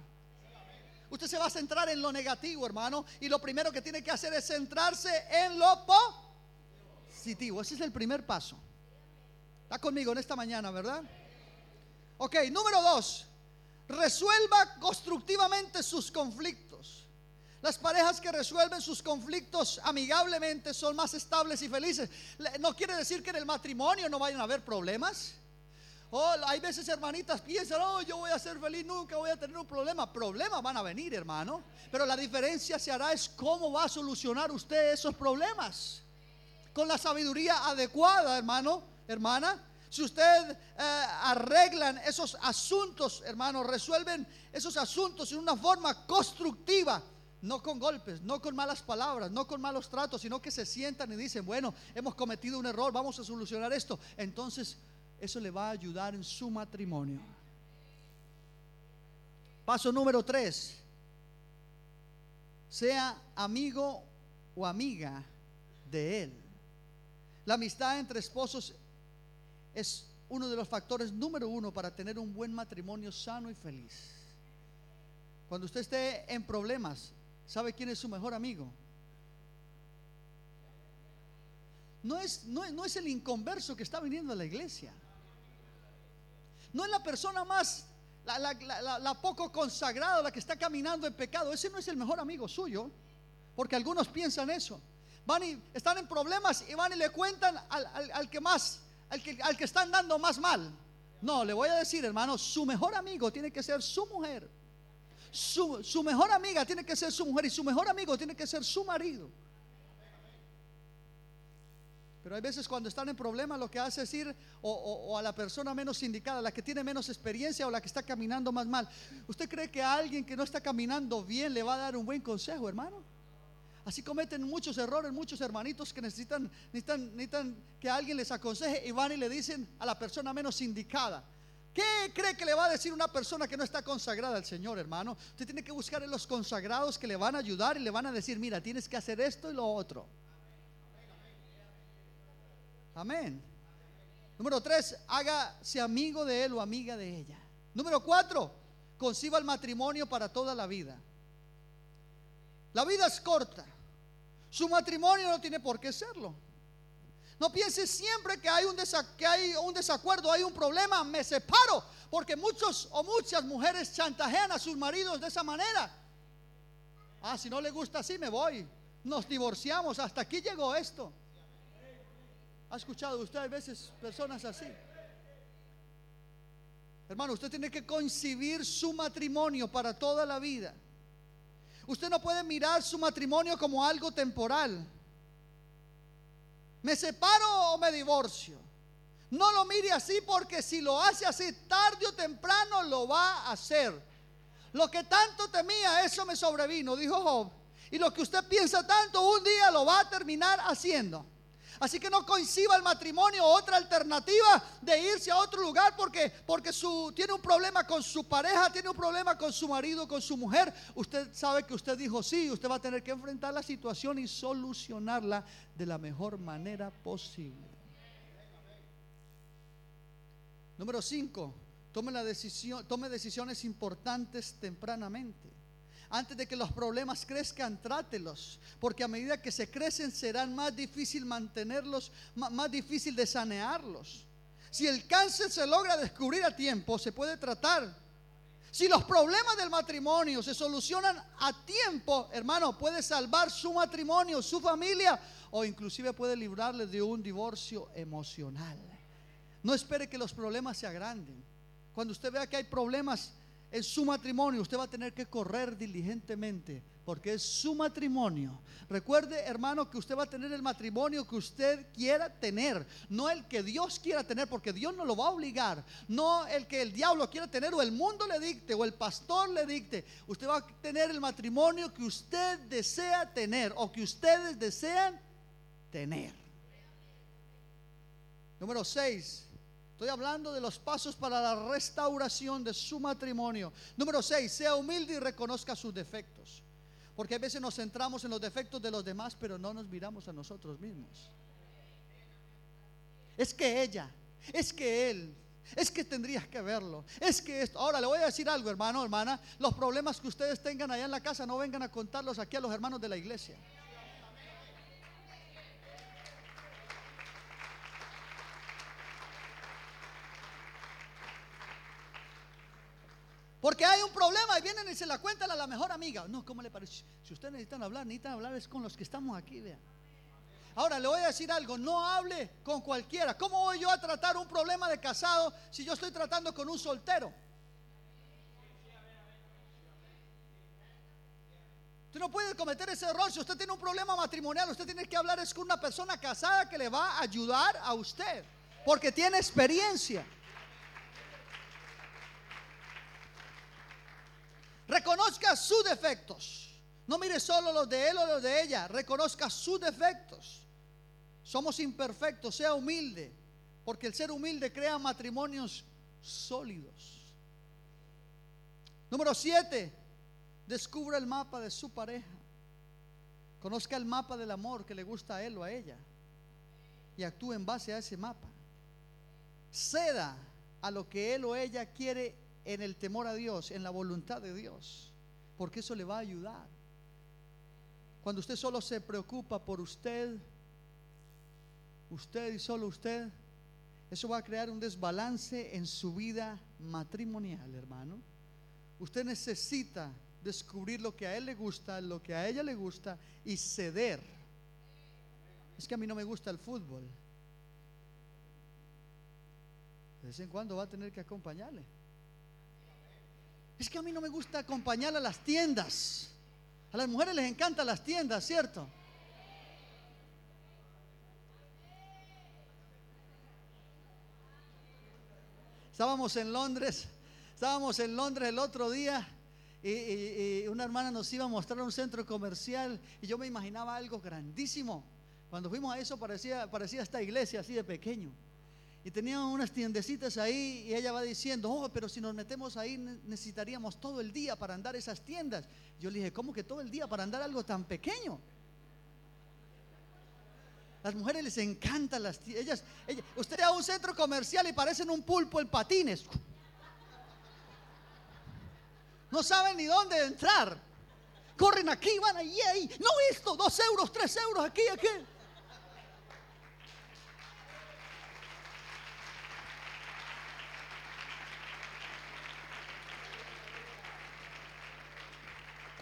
Usted se va a centrar en lo negativo, hermano. Y lo primero que tiene que hacer es centrarse en lo positivo. Ese es el primer paso. Está conmigo en esta mañana, ¿verdad? Ok, número dos, resuelva constructivamente sus conflictos. Las parejas que resuelven sus conflictos amigablemente son más estables y felices. No quiere decir que en el matrimonio no vayan a haber problemas. Oh, hay veces hermanitas piensan, oh, yo voy a ser feliz, nunca voy a tener un problema. Problemas van a venir, hermano. Pero la diferencia se hará es cómo va a solucionar usted esos problemas. Con la sabiduría adecuada, hermano hermana. Si usted eh, arreglan esos asuntos, hermano, resuelven esos asuntos en una forma constructiva, no con golpes, no con malas palabras, no con malos tratos, sino que se sientan y dicen, bueno, hemos cometido un error, vamos a solucionar esto. Entonces, eso le va a ayudar en su matrimonio. Paso número tres. Sea amigo o amiga de él. La amistad entre esposos es uno de los factores número uno para tener un buen matrimonio sano y feliz. Cuando usted esté en problemas, ¿sabe quién es su mejor amigo? No es, no, no es el inconverso que está viniendo a la iglesia. No es la persona más la, la- la- poco consagrada, la que está caminando en pecado, ese no es el mejor amigo suyo, porque algunos piensan eso. Van y están en problemas y van y le cuentan al, al- al que más, al que, al que están dando más mal. No, le voy a decir, hermano, su mejor amigo tiene que ser su mujer. Su, mejor amiga tiene que ser su mujer y su mejor amigo tiene que ser su marido. Pero hay veces cuando están en problemas lo que hace es ir o- o a la persona menos indicada, la que tiene menos experiencia o la que está caminando más mal. ¿Usted cree que a alguien que no está caminando bien le va a dar un buen consejo, hermano? Así cometen muchos errores, muchos hermanitos que necesitan, necesitan, necesitan que alguien les aconseje y van y le dicen a la persona menos indicada. ¿Qué cree que le va a decir una persona que no está consagrada al Señor, hermano? Usted tiene que buscar en los consagrados que le van a ayudar y le van a decir, mira, tienes que hacer esto y lo otro. Amén. Número tres, hágase amigo de él o amiga de ella. Número cuatro, conciba el matrimonio para toda la vida. La vida es corta. Su matrimonio no tiene por qué serlo. No piense siempre que hay un, que un desacuerdo, hay un problema, me separo. Porque muchos o muchas mujeres chantajean a sus maridos de esa manera. Ah, si no le gusta así, me voy. Nos divorciamos. Hasta aquí llegó esto. ¿Ha escuchado usted a veces personas así? Hermano, usted tiene que concebir su matrimonio para toda la vida. Usted no puede mirar su matrimonio como algo temporal. ¿Me separo o me divorcio? No lo mire así porque si lo hace así tarde o temprano lo va a hacer. Lo que tanto temía, eso me sobrevino, dijo Job. Y lo que usted piensa tanto, un día lo va a terminar haciendo. Así que no coincida el matrimonio otra alternativa de irse a otro lugar porque, porque su, tiene un problema con su pareja, tiene un problema con su marido, con su mujer. Usted sabe que usted dijo sí, usted va a tener que enfrentar la situación y solucionarla de la mejor manera posible. Número 5, tome, la decisión, tome decisiones importantes tempranamente. Antes de que los problemas crezcan, trátelos, porque a medida que se crecen serán más difícil mantenerlos, ma- más difícil de sanearlos. Si el cáncer se logra descubrir a tiempo, se puede tratar. Si los problemas del matrimonio se solucionan a tiempo, hermano, puede salvar su matrimonio, su familia o inclusive puede librarle de un divorcio emocional. No espere que los problemas se agranden. Cuando usted vea que hay problemas en su matrimonio, usted va a tener que correr diligentemente porque es su matrimonio. Recuerde, hermano, que usted va a tener el matrimonio que usted quiera tener, no el que Dios quiera tener, porque Dios no lo va a obligar, no el que el diablo quiera tener o el mundo le dicte o el pastor le dicte. Usted va a tener el matrimonio que usted desea tener o que ustedes desean tener. Número 6. Estoy hablando de los pasos para la restauración de su matrimonio. Número 6. Sea humilde y reconozca sus defectos. Porque a veces nos centramos en los defectos de los demás, pero no nos miramos a nosotros mismos. Es que ella, es que él, es que tendrías que verlo, es que esto. Ahora le voy a decir algo, hermano, hermana. Los problemas que ustedes tengan allá en la casa no vengan a contarlos aquí a los hermanos de la iglesia. Porque hay un problema y vienen y se la cuentan a la mejor amiga. No, ¿cómo le parece? Si ustedes necesitan hablar, necesitan hablar es con los que estamos aquí, vean. Ahora le voy a decir algo, no hable con cualquiera. ¿Cómo voy yo a tratar un problema de casado si yo estoy tratando con un soltero? Usted no puede cometer ese error. Si usted tiene un problema matrimonial, usted tiene que hablar es con una persona casada que le va a ayudar a usted, porque tiene experiencia. Sus defectos. No mire solo los de él o los de ella. Reconozca sus defectos. Somos imperfectos. Sea humilde. Porque el ser humilde crea matrimonios sólidos. Número 7. Descubra el mapa de su pareja. Conozca el mapa del amor que le gusta a él o a ella. Y actúe en base a ese mapa. Ceda a lo que él o ella quiere en el temor a Dios, en la voluntad de Dios, porque eso le va a ayudar. Cuando usted solo se preocupa por usted, usted y solo usted, Eso va a crear un desbalance en su vida matrimonial, hermano. Usted necesita descubrir lo que a él le gusta, lo que a ella le gusta y ceder. Es que a mí no me gusta el fútbol. De vez en cuando va a tener que acompañarle. Es que a mí no me gusta acompañar a las tiendas. A las mujeres les encantan las tiendas, ¿cierto? Estábamos en Londres, estábamos en Londres el otro día y, una hermana nos iba a mostrar un centro comercial y yo me imaginaba algo grandísimo. Cuando fuimos a eso parecía, parecía esta iglesia así de pequeño. Y tenían unas tiendecitas ahí y ella va diciendo, oh, pero si nos metemos ahí necesitaríamos todo el día para andar esas tiendas. Yo le dije, ¿cómo que todo el día para andar algo tan pequeño? Las mujeres les encantan las ellas, ellas usted va a un centro comercial y parecen un pulpo en patines. No saben ni dónde entrar. Corren aquí, van ahí, ahí. No esto, dos euros, tres euros, aquí, aquí.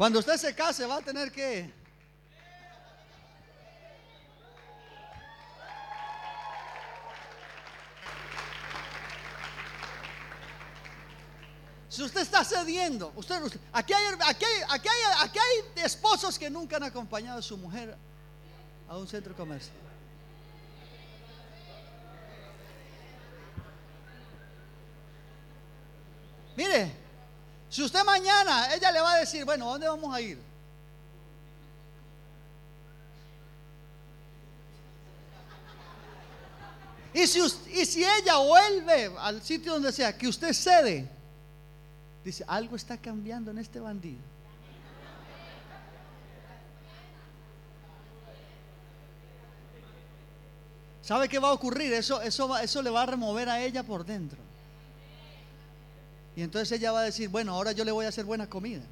Cuando usted se case va a tener que... Si usted está cediendo, usted, aquí, hay, aquí, aquí, hay, aquí hay esposos que nunca han acompañado a su mujer a un centro comercial. Mire, si usted mañana, ella le va a decir, bueno, ¿a dónde vamos a ir? Y si, y si ella vuelve al sitio donde sea, que usted cede, dice, algo está cambiando en este bandido. ¿Sabe qué va a ocurrir? Eso, eso, eso le va a remover a ella por dentro. Y entonces ella va a decir, bueno, ahora yo le voy a hacer buena comida.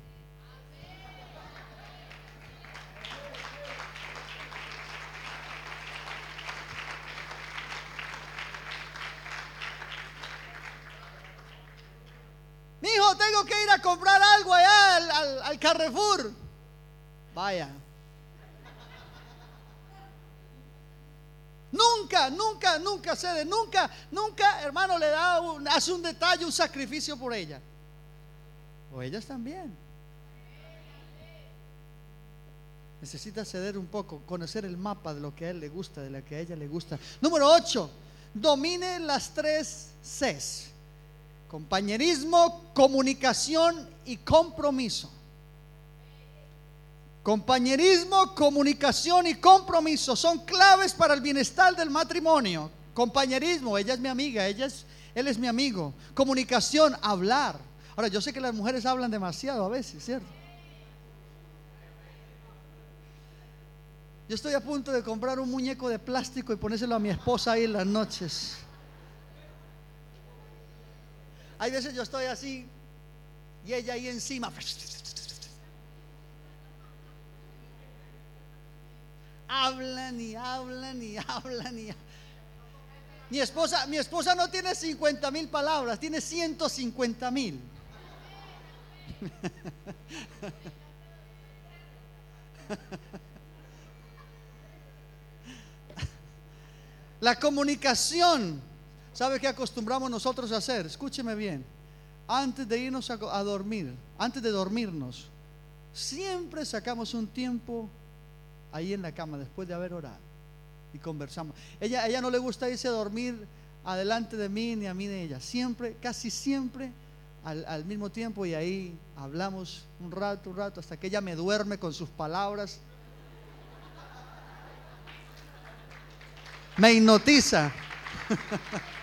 Mi hijo, tengo que ir a comprar algo allá al, al Carrefour. Vaya, Nunca, nunca, cede, nunca, nunca, hermano, le da un, hace un detalle, un sacrificio por ella. O ellas también. Necesita ceder un poco, conocer el mapa de lo que a él le gusta, de lo que a ella le gusta. Número 8, domine las tres Cs. Compañerismo, comunicación y compromiso. Compañerismo, comunicación y compromiso son claves para el bienestar del matrimonio. Compañerismo, ella es mi amiga, ella es, él es mi amigo. Comunicación, hablar. Ahora, yo sé que las mujeres hablan demasiado a veces, ¿cierto? Yo estoy a punto de comprar un muñeco de plástico y ponérselo a mi esposa ahí en las noches. Hay veces yo estoy así y ella ahí encima. hablan y hablan y hablan y mi esposa, mi esposa no tiene 50 mil palabras, tiene 150 mil. La comunicación, ¿sabe qué acostumbramos nosotros a hacer? Escúcheme bien. Antes de irnos a, a dormir, antes de dormirnos, siempre sacamos un tiempo ahí en la cama después de haber orado y conversamos. Ella, ella no le gusta irse a dormir adelante de mí ni a mí de ella. Siempre, casi siempre al, al, mismo tiempo y ahí hablamos un rato, un rato, hasta que ella me duerme con sus palabras. Me hipnotiza.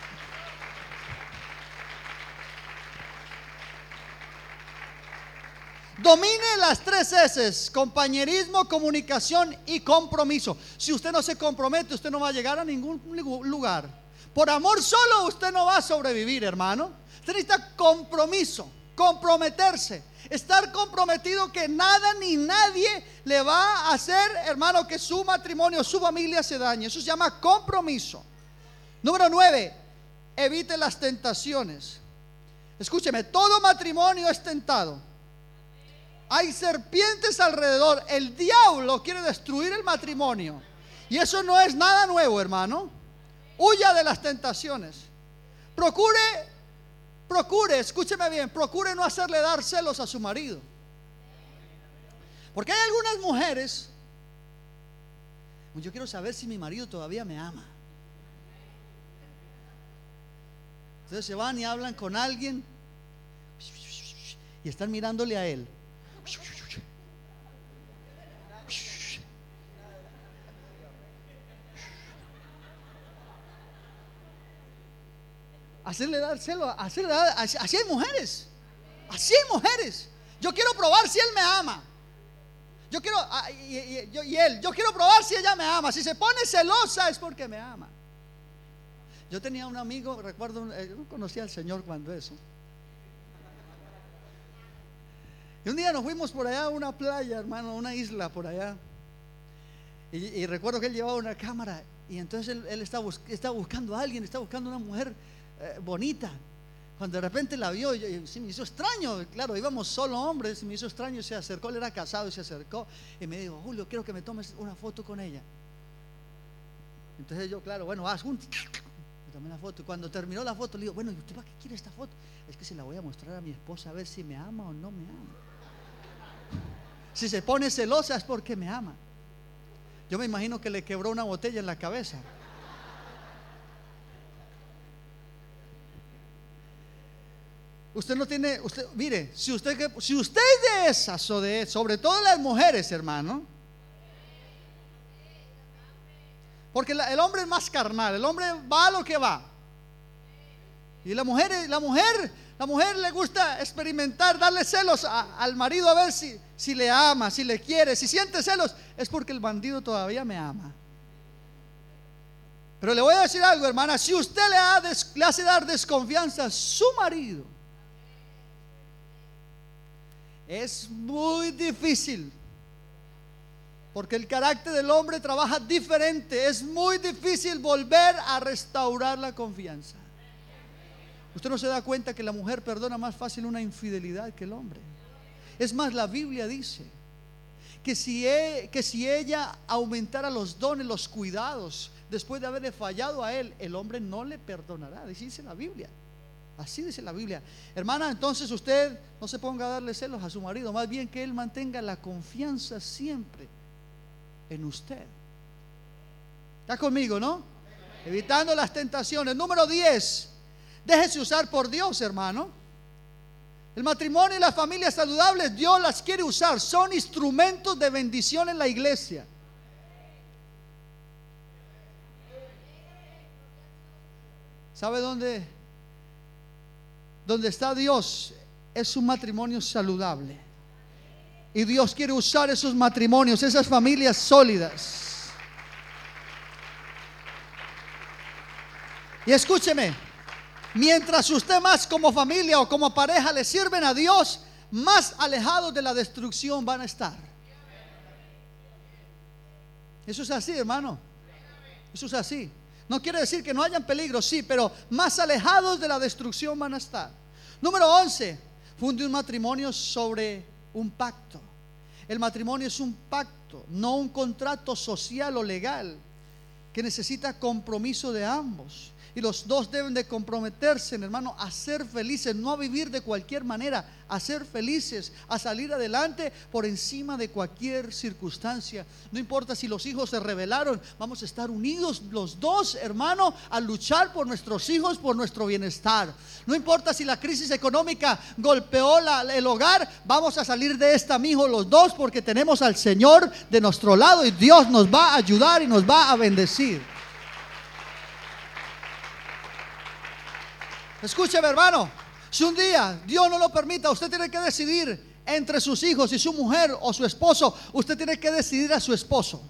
Domine las tres S, compañerismo, comunicación y compromiso. Si usted no se compromete, usted no va a llegar a ningún lugar. Por amor solo usted no va a sobrevivir, hermano. Usted necesita compromiso, comprometerse, estar comprometido que nada ni nadie le va a hacer, hermano, que su matrimonio, su familia se dañe. Eso se llama compromiso. Número nueve, evite las tentaciones. Escúcheme, todo matrimonio es tentado. Hay serpientes alrededor. El diablo quiere destruir el matrimonio. Y eso no es nada nuevo, hermano. Huya de las tentaciones. Procure, procure, escúcheme bien, procure no hacerle dar celos a su marido. Porque hay algunas mujeres, yo quiero saber si mi marido todavía me ama. Entonces se van y hablan con alguien y están mirándole a él. Hacerle dar celo, hacerle dar, así hay mujeres. Así hay mujeres. Yo quiero probar si él me ama. Yo quiero, ah, y, él, yo quiero probar si ella me ama. Si se pone celosa es porque me ama. Yo tenía un amigo, recuerdo, eh, no conocía al Señor cuando eso. Y un día nos fuimos por allá a una playa, hermano, una isla por allá. Y, recuerdo que él llevaba una cámara y entonces él, estaba, buscando a alguien, estaba buscando a una mujer eh, bonita. Cuando de repente la vio, y, se me hizo extraño, claro, íbamos solo hombres, me hizo extraño, se acercó, él era casado y se acercó y me dijo, Julio, quiero que me tomes una foto con ella. Entonces yo, claro, bueno, juntos, me tomé la foto. Y cuando terminó la foto, le digo, bueno, ¿y usted para qué quiere esta foto? Es que se la voy a mostrar a mi esposa a ver si me ama o no me ama. Si se pone celosa es porque me ama. Yo me imagino que le quebró una botella en la cabeza. Usted no tiene, usted, mire, si usted, si usted es de sobre todo las mujeres, hermano, porque el hombre es más carnal, el hombre va a lo que va. Y la mujer, la mujer la mujer le gusta experimentar, darle celos al marido a ver si, si le ama, si le quiere. Si siente celos, es porque el bandido todavía me ama. Pero le voy a decir algo, hermana. Si usted le, le hace dar desconfianza a su marido, es muy difícil. Porque el carácter del hombre trabaja diferente. Es muy difícil volver a restaurar la confianza. Usted no se da cuenta que la mujer perdona más fácil una infidelidad que el hombre. Es más, la Biblia dice que si, e, que si ella aumentara los dones, los cuidados, después de haberle fallado a él, el hombre no le perdonará. Así dice la Biblia. Así dice la Biblia. Hermana, entonces usted no se ponga a darle celos a su marido, más bien que él mantenga la confianza siempre en usted. ¿Está conmigo, no? Evitando las tentaciones. Número 10 Déjese usar por Dios, hermano. El matrimonio y las familias saludables, Dios las quiere usar. Son instrumentos de bendición en la iglesia. ¿Sabe dónde? Donde está Dios es un matrimonio saludable. Y Dios quiere usar esos matrimonios, esas familias sólidas. Y escúcheme, Mientras usted más como familia o como pareja le sirven a Dios, más alejados de la destrucción van a estar. Eso es así, hermano. Eso es así. No quiere decir que no hayan peligro, sí, pero más alejados de la destrucción van a estar. Número 11. Funde un matrimonio sobre un pacto. El matrimonio es un pacto, no un contrato social o legal que necesita compromiso de ambos. Y los dos deben de comprometerse, hermano, a ser felices, no a vivir de cualquier manera, a ser felices, a salir adelante por encima de cualquier circunstancia. No importa si los hijos se rebelaron, vamos a estar unidos los dos, hermano, a luchar por nuestros hijos, por nuestro bienestar. No importa si la crisis económica golpeó el hogar, vamos a salir de esta, mijo, los dos, porque tenemos al Señor de nuestro lado y Dios nos va a ayudar y nos va a bendecir. Escúcheme, hermano. Si un día Dios no lo permita, usted tiene que decidir entre sus hijos y su mujer o su esposo. Usted tiene que decidir a su esposo.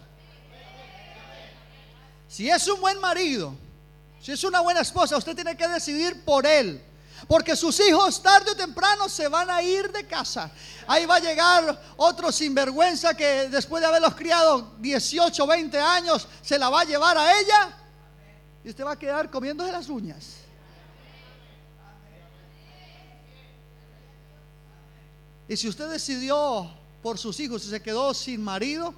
Si es un buen marido, si es una buena esposa, usted tiene que decidir por él. Porque sus hijos tarde o temprano se van a ir de casa. Ahí va a llegar otro sinvergüenza que después de haberlos criado 18, 20 años, se la va a llevar a ella. Y usted va a quedar comiéndose las uñas. Y si usted decidió por sus hijos y se quedó sin marido,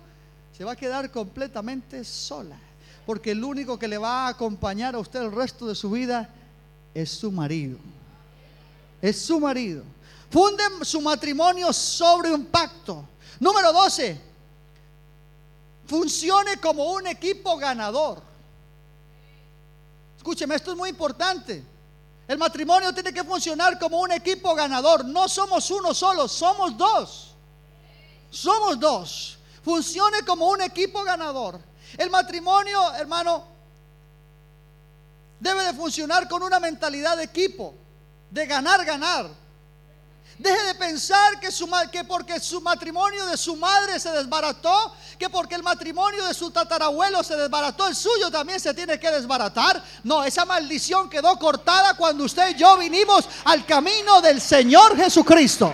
se va a quedar completamente sola. Porque el único que le va a acompañar a usted el resto de su vida es su marido. Es su marido. Funden su matrimonio sobre un pacto. Número 12. Funcione como un equipo ganador. Escúcheme, esto es muy importante. El matrimonio tiene que funcionar como un equipo ganador. No somos uno solo, somos dos. Somos dos. Funcione como un equipo ganador. El matrimonio, hermano, debe de funcionar con una mentalidad de equipo, de ganar, ganar. Deje de pensar que, porque su matrimonio de su madre se desbarató, que porque el matrimonio de su tatarabuelo se desbarató, el suyo también se tiene que desbaratar. No, esa maldición quedó cortada cuando usted y yo vinimos al camino del Señor Jesucristo.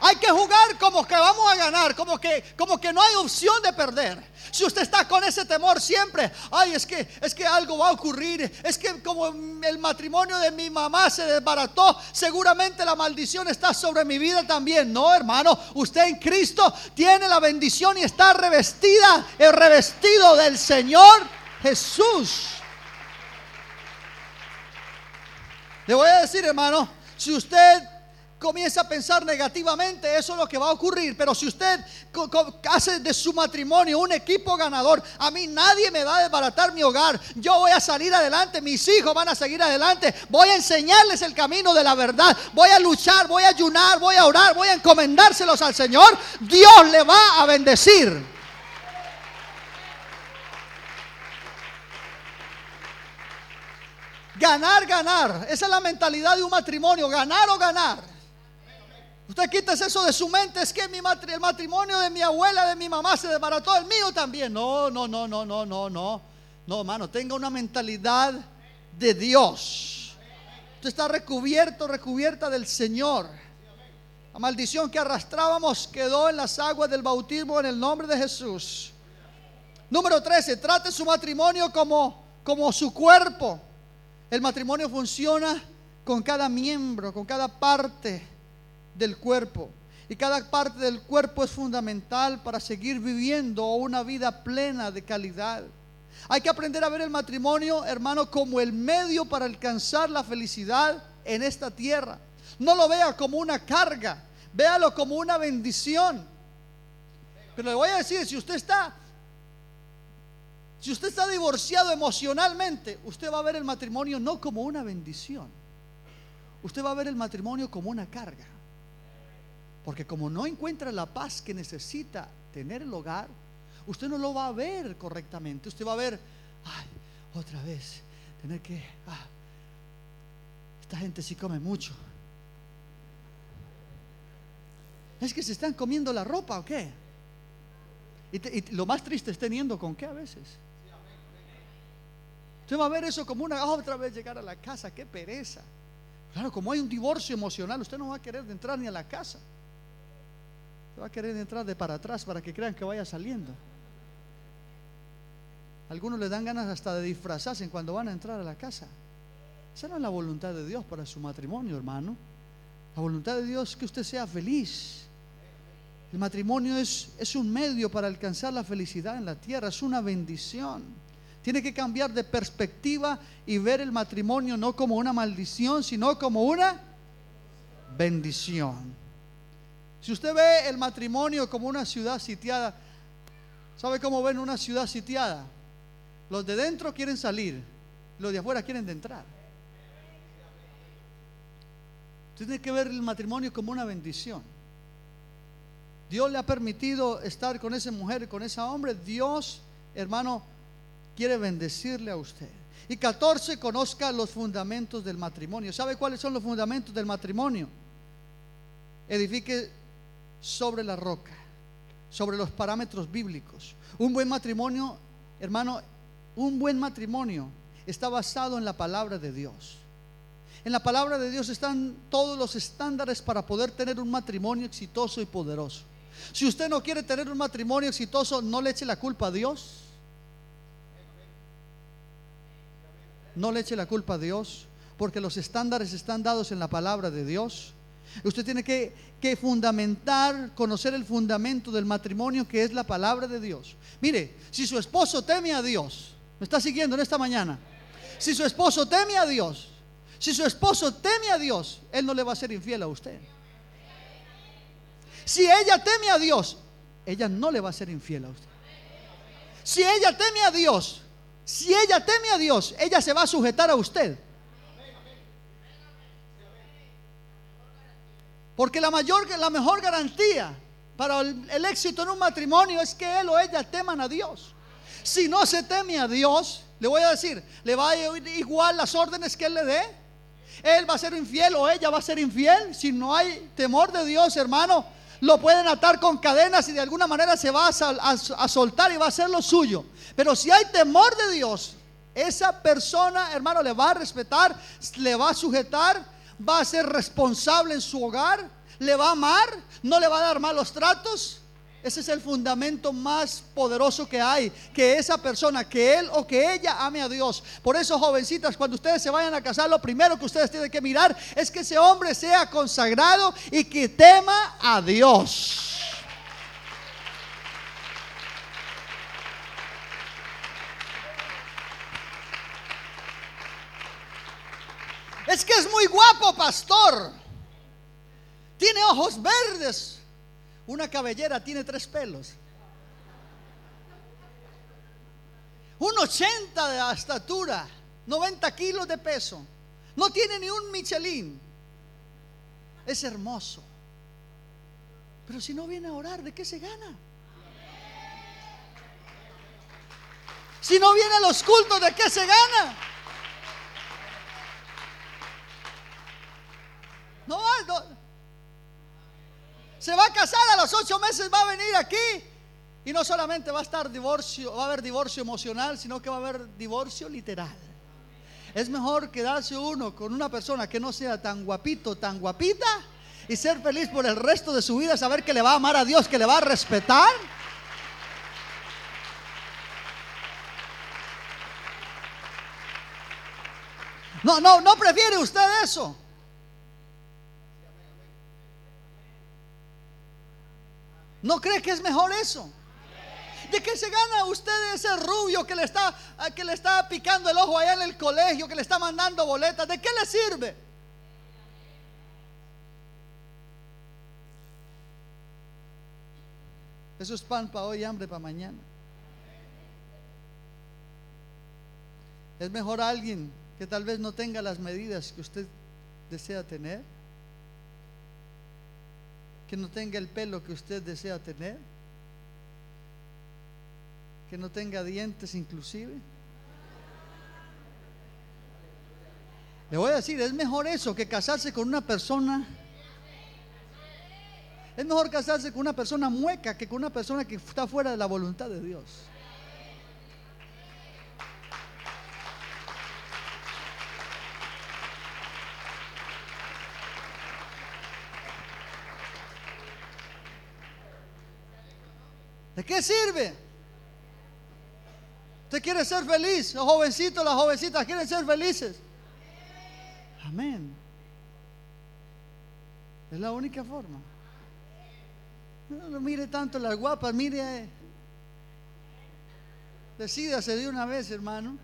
Hay que jugar como que vamos a ganar, como que, como que no hay opción de perder. Si usted está con ese temor siempre, ay, es que es que algo va a ocurrir, es que como el matrimonio de mi mamá se desbarató, seguramente la maldición está sobre mi vida también. No, hermano, usted en Cristo tiene la bendición y está revestida, el revestido del Señor Jesús. Le voy a decir, hermano, si usted comienza a pensar negativamente, eso es lo que va a ocurrir. Pero si usted hace de su matrimonio un equipo ganador, a mí nadie me va a desbaratar mi hogar. Yo voy a salir adelante, mis hijos van a seguir adelante. Voy a enseñarles el camino de la verdad. Voy a luchar, voy a ayunar, voy a orar, voy a encomendárselos al Señor. Dios le va a bendecir. Ganar, ganar. Esa es la mentalidad de un matrimonio. Ganar o ganar. Usted quites eso de su mente, es que el matrimonio de mi abuela, de mi mamá se desbarató, el mío también. No, no, no, no, no, no, no. No, hermano, tenga una mentalidad de Dios. Usted está recubierto, recubierta del Señor. La maldición que arrastrábamos quedó en las aguas del bautismo en el nombre de Jesús. Número 13, trate su matrimonio como, como su cuerpo. El matrimonio funciona con cada miembro, con cada parte del cuerpo. Y cada parte del cuerpo es fundamental para seguir viviendo una vida plena de calidad. Hay que aprender a ver el matrimonio, hermano, como el medio para alcanzar la felicidad en esta tierra. No lo vea como una carga, véalo como una bendición. Pero le voy a decir, si usted está si usted está divorciado emocionalmente, usted va a ver el matrimonio no como una bendición. Usted va a ver el matrimonio como una carga. Porque como no encuentra la paz que necesita tener el hogar, usted no lo va a ver correctamente. Usted va a ver, ay, otra vez, tener que, ah, esta gente sí come mucho. Es que se están comiendo la ropa o qué. Y, lo más triste es teniendo con qué a veces. Usted va a ver eso como una otra vez llegar a la casa, qué pereza. Claro, como hay un divorcio emocional, usted no va a querer entrar ni a la casa va a querer entrar de para atrás para que crean que vaya saliendo. Algunos le dan ganas hasta de disfrazarse cuando van a entrar a la casa. Esa no es la voluntad de Dios para su matrimonio, hermano. La voluntad de Dios es que usted sea feliz. El matrimonio es, es un medio para alcanzar la felicidad en la tierra, es una bendición. Tiene que cambiar de perspectiva y ver el matrimonio no como una maldición, sino como una bendición. Si usted ve el matrimonio como una ciudad sitiada, ¿sabe cómo ven una ciudad sitiada? Los de dentro quieren salir, los de afuera quieren entrar. Tiene que ver el matrimonio como una bendición. Dios le ha permitido estar con esa mujer, con ese hombre. Dios, hermano, quiere bendecirle a usted. Y 14, conozca los fundamentos del matrimonio. ¿Sabe cuáles son los fundamentos del matrimonio? Edifique sobre la roca, sobre los parámetros bíblicos. Un buen matrimonio, hermano, un buen matrimonio está basado en la palabra de Dios. En la palabra de Dios están todos los estándares para poder tener un matrimonio exitoso y poderoso. Si usted no quiere tener un matrimonio exitoso, no le eche la culpa a Dios. No le eche la culpa a Dios, porque los estándares están dados en la palabra de Dios. Usted tiene que, fundamentar, conocer el fundamento del matrimonio que es la palabra de Dios. Mire, si su esposo teme a Dios, me está siguiendo en esta mañana, si su esposo teme a Dios, si su esposo teme a Dios, él no le va a ser infiel a usted. Si ella teme a Dios, ella no le va a ser infiel a usted. Si ella teme a Dios, si ella teme a Dios, ella se va a sujetar a usted. Porque la mayor, la mejor garantía para el, éxito en un matrimonio es que él o ella teman a Dios. Si no se teme a Dios, le voy a decir, le va a ir igual las órdenes que él le dé. Él va a ser infiel o ella va a ser infiel. Si no hay temor de Dios, hermano, lo pueden atar con cadenas y de alguna manera se va a, a, a, soltar y va a hacer lo suyo. Pero si hay temor de Dios, esa persona, hermano, le va a respetar, le va a sujetar, va a ser responsable en su hogar, le va a amar, no le va a dar malos tratos. Ese es el fundamento más poderoso que hay, que esa persona, que él o que ella ame a Dios. Por eso, jovencitas, cuando ustedes se vayan a casar, lo primero que ustedes tienen que mirar es que ese hombre sea consagrado y que tema a Dios. Es que es muy guapo, pastor. Tiene ojos verdes. Una cabellera tiene tres pelos. Un 80 de estatura, 90 kilos de peso. No tiene ni un Michelin. Es hermoso. Pero si no viene a orar, ¿de qué se gana? Si no viene a los cultos, ¿de qué se gana? No, no. Se va a casar a los ocho meses, va a venir aquí. Y no solamente va a estar divorcio, va a haber divorcio emocional, sino que va a haber divorcio literal. Es mejor quedarse uno con una persona que no sea tan guapito, tan guapita, y ser feliz por el resto de su vida, saber que le va a amar a Dios, que le va a respetar. No, no, no prefiere usted eso. ¿No cree que es mejor eso? ¿De qué se gana usted ese rubio que le está que le está picando el ojo allá en el colegio, que le está mandando boletas? ¿De qué le sirve? Eso es pan para hoy, hambre para mañana. Es mejor alguien que tal vez no tenga las medidas que usted desea tener que no tenga el pelo que usted desea tener, que no tenga dientes inclusive. Le voy a decir, es mejor eso que casarse con una persona. Es mejor casarse con una persona mueca que con una persona que está fuera de la voluntad de Dios. ¿De qué sirve? ¿Usted quiere ser feliz? Los jovencitos, las jovencitas quieren ser felices. Amén. Es la única forma. No, no mire tanto las guapas, mire. Decídase de una vez, hermano.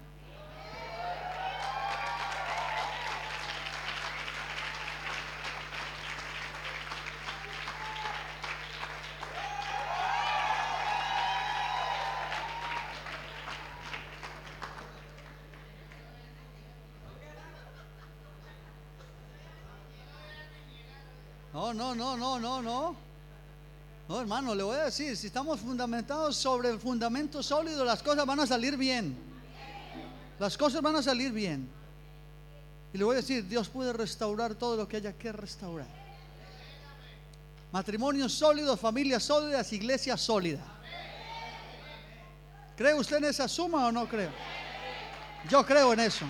No, no, no, no, no. No, hermano, le voy a decir, si estamos fundamentados sobre el fundamento sólido, las cosas van a salir bien. Las cosas van a salir bien. Y le voy a decir, Dios puede restaurar todo lo que haya que restaurar. Matrimonios sólidos, familias sólidas, iglesia sólida. ¿Cree usted en esa suma o no creo? Yo creo en eso.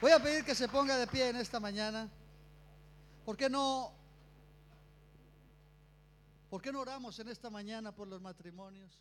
Voy a pedir que se ponga de pie en esta mañana. ¿Por qué no ¿Por qué no oramos en esta mañana por los matrimonios?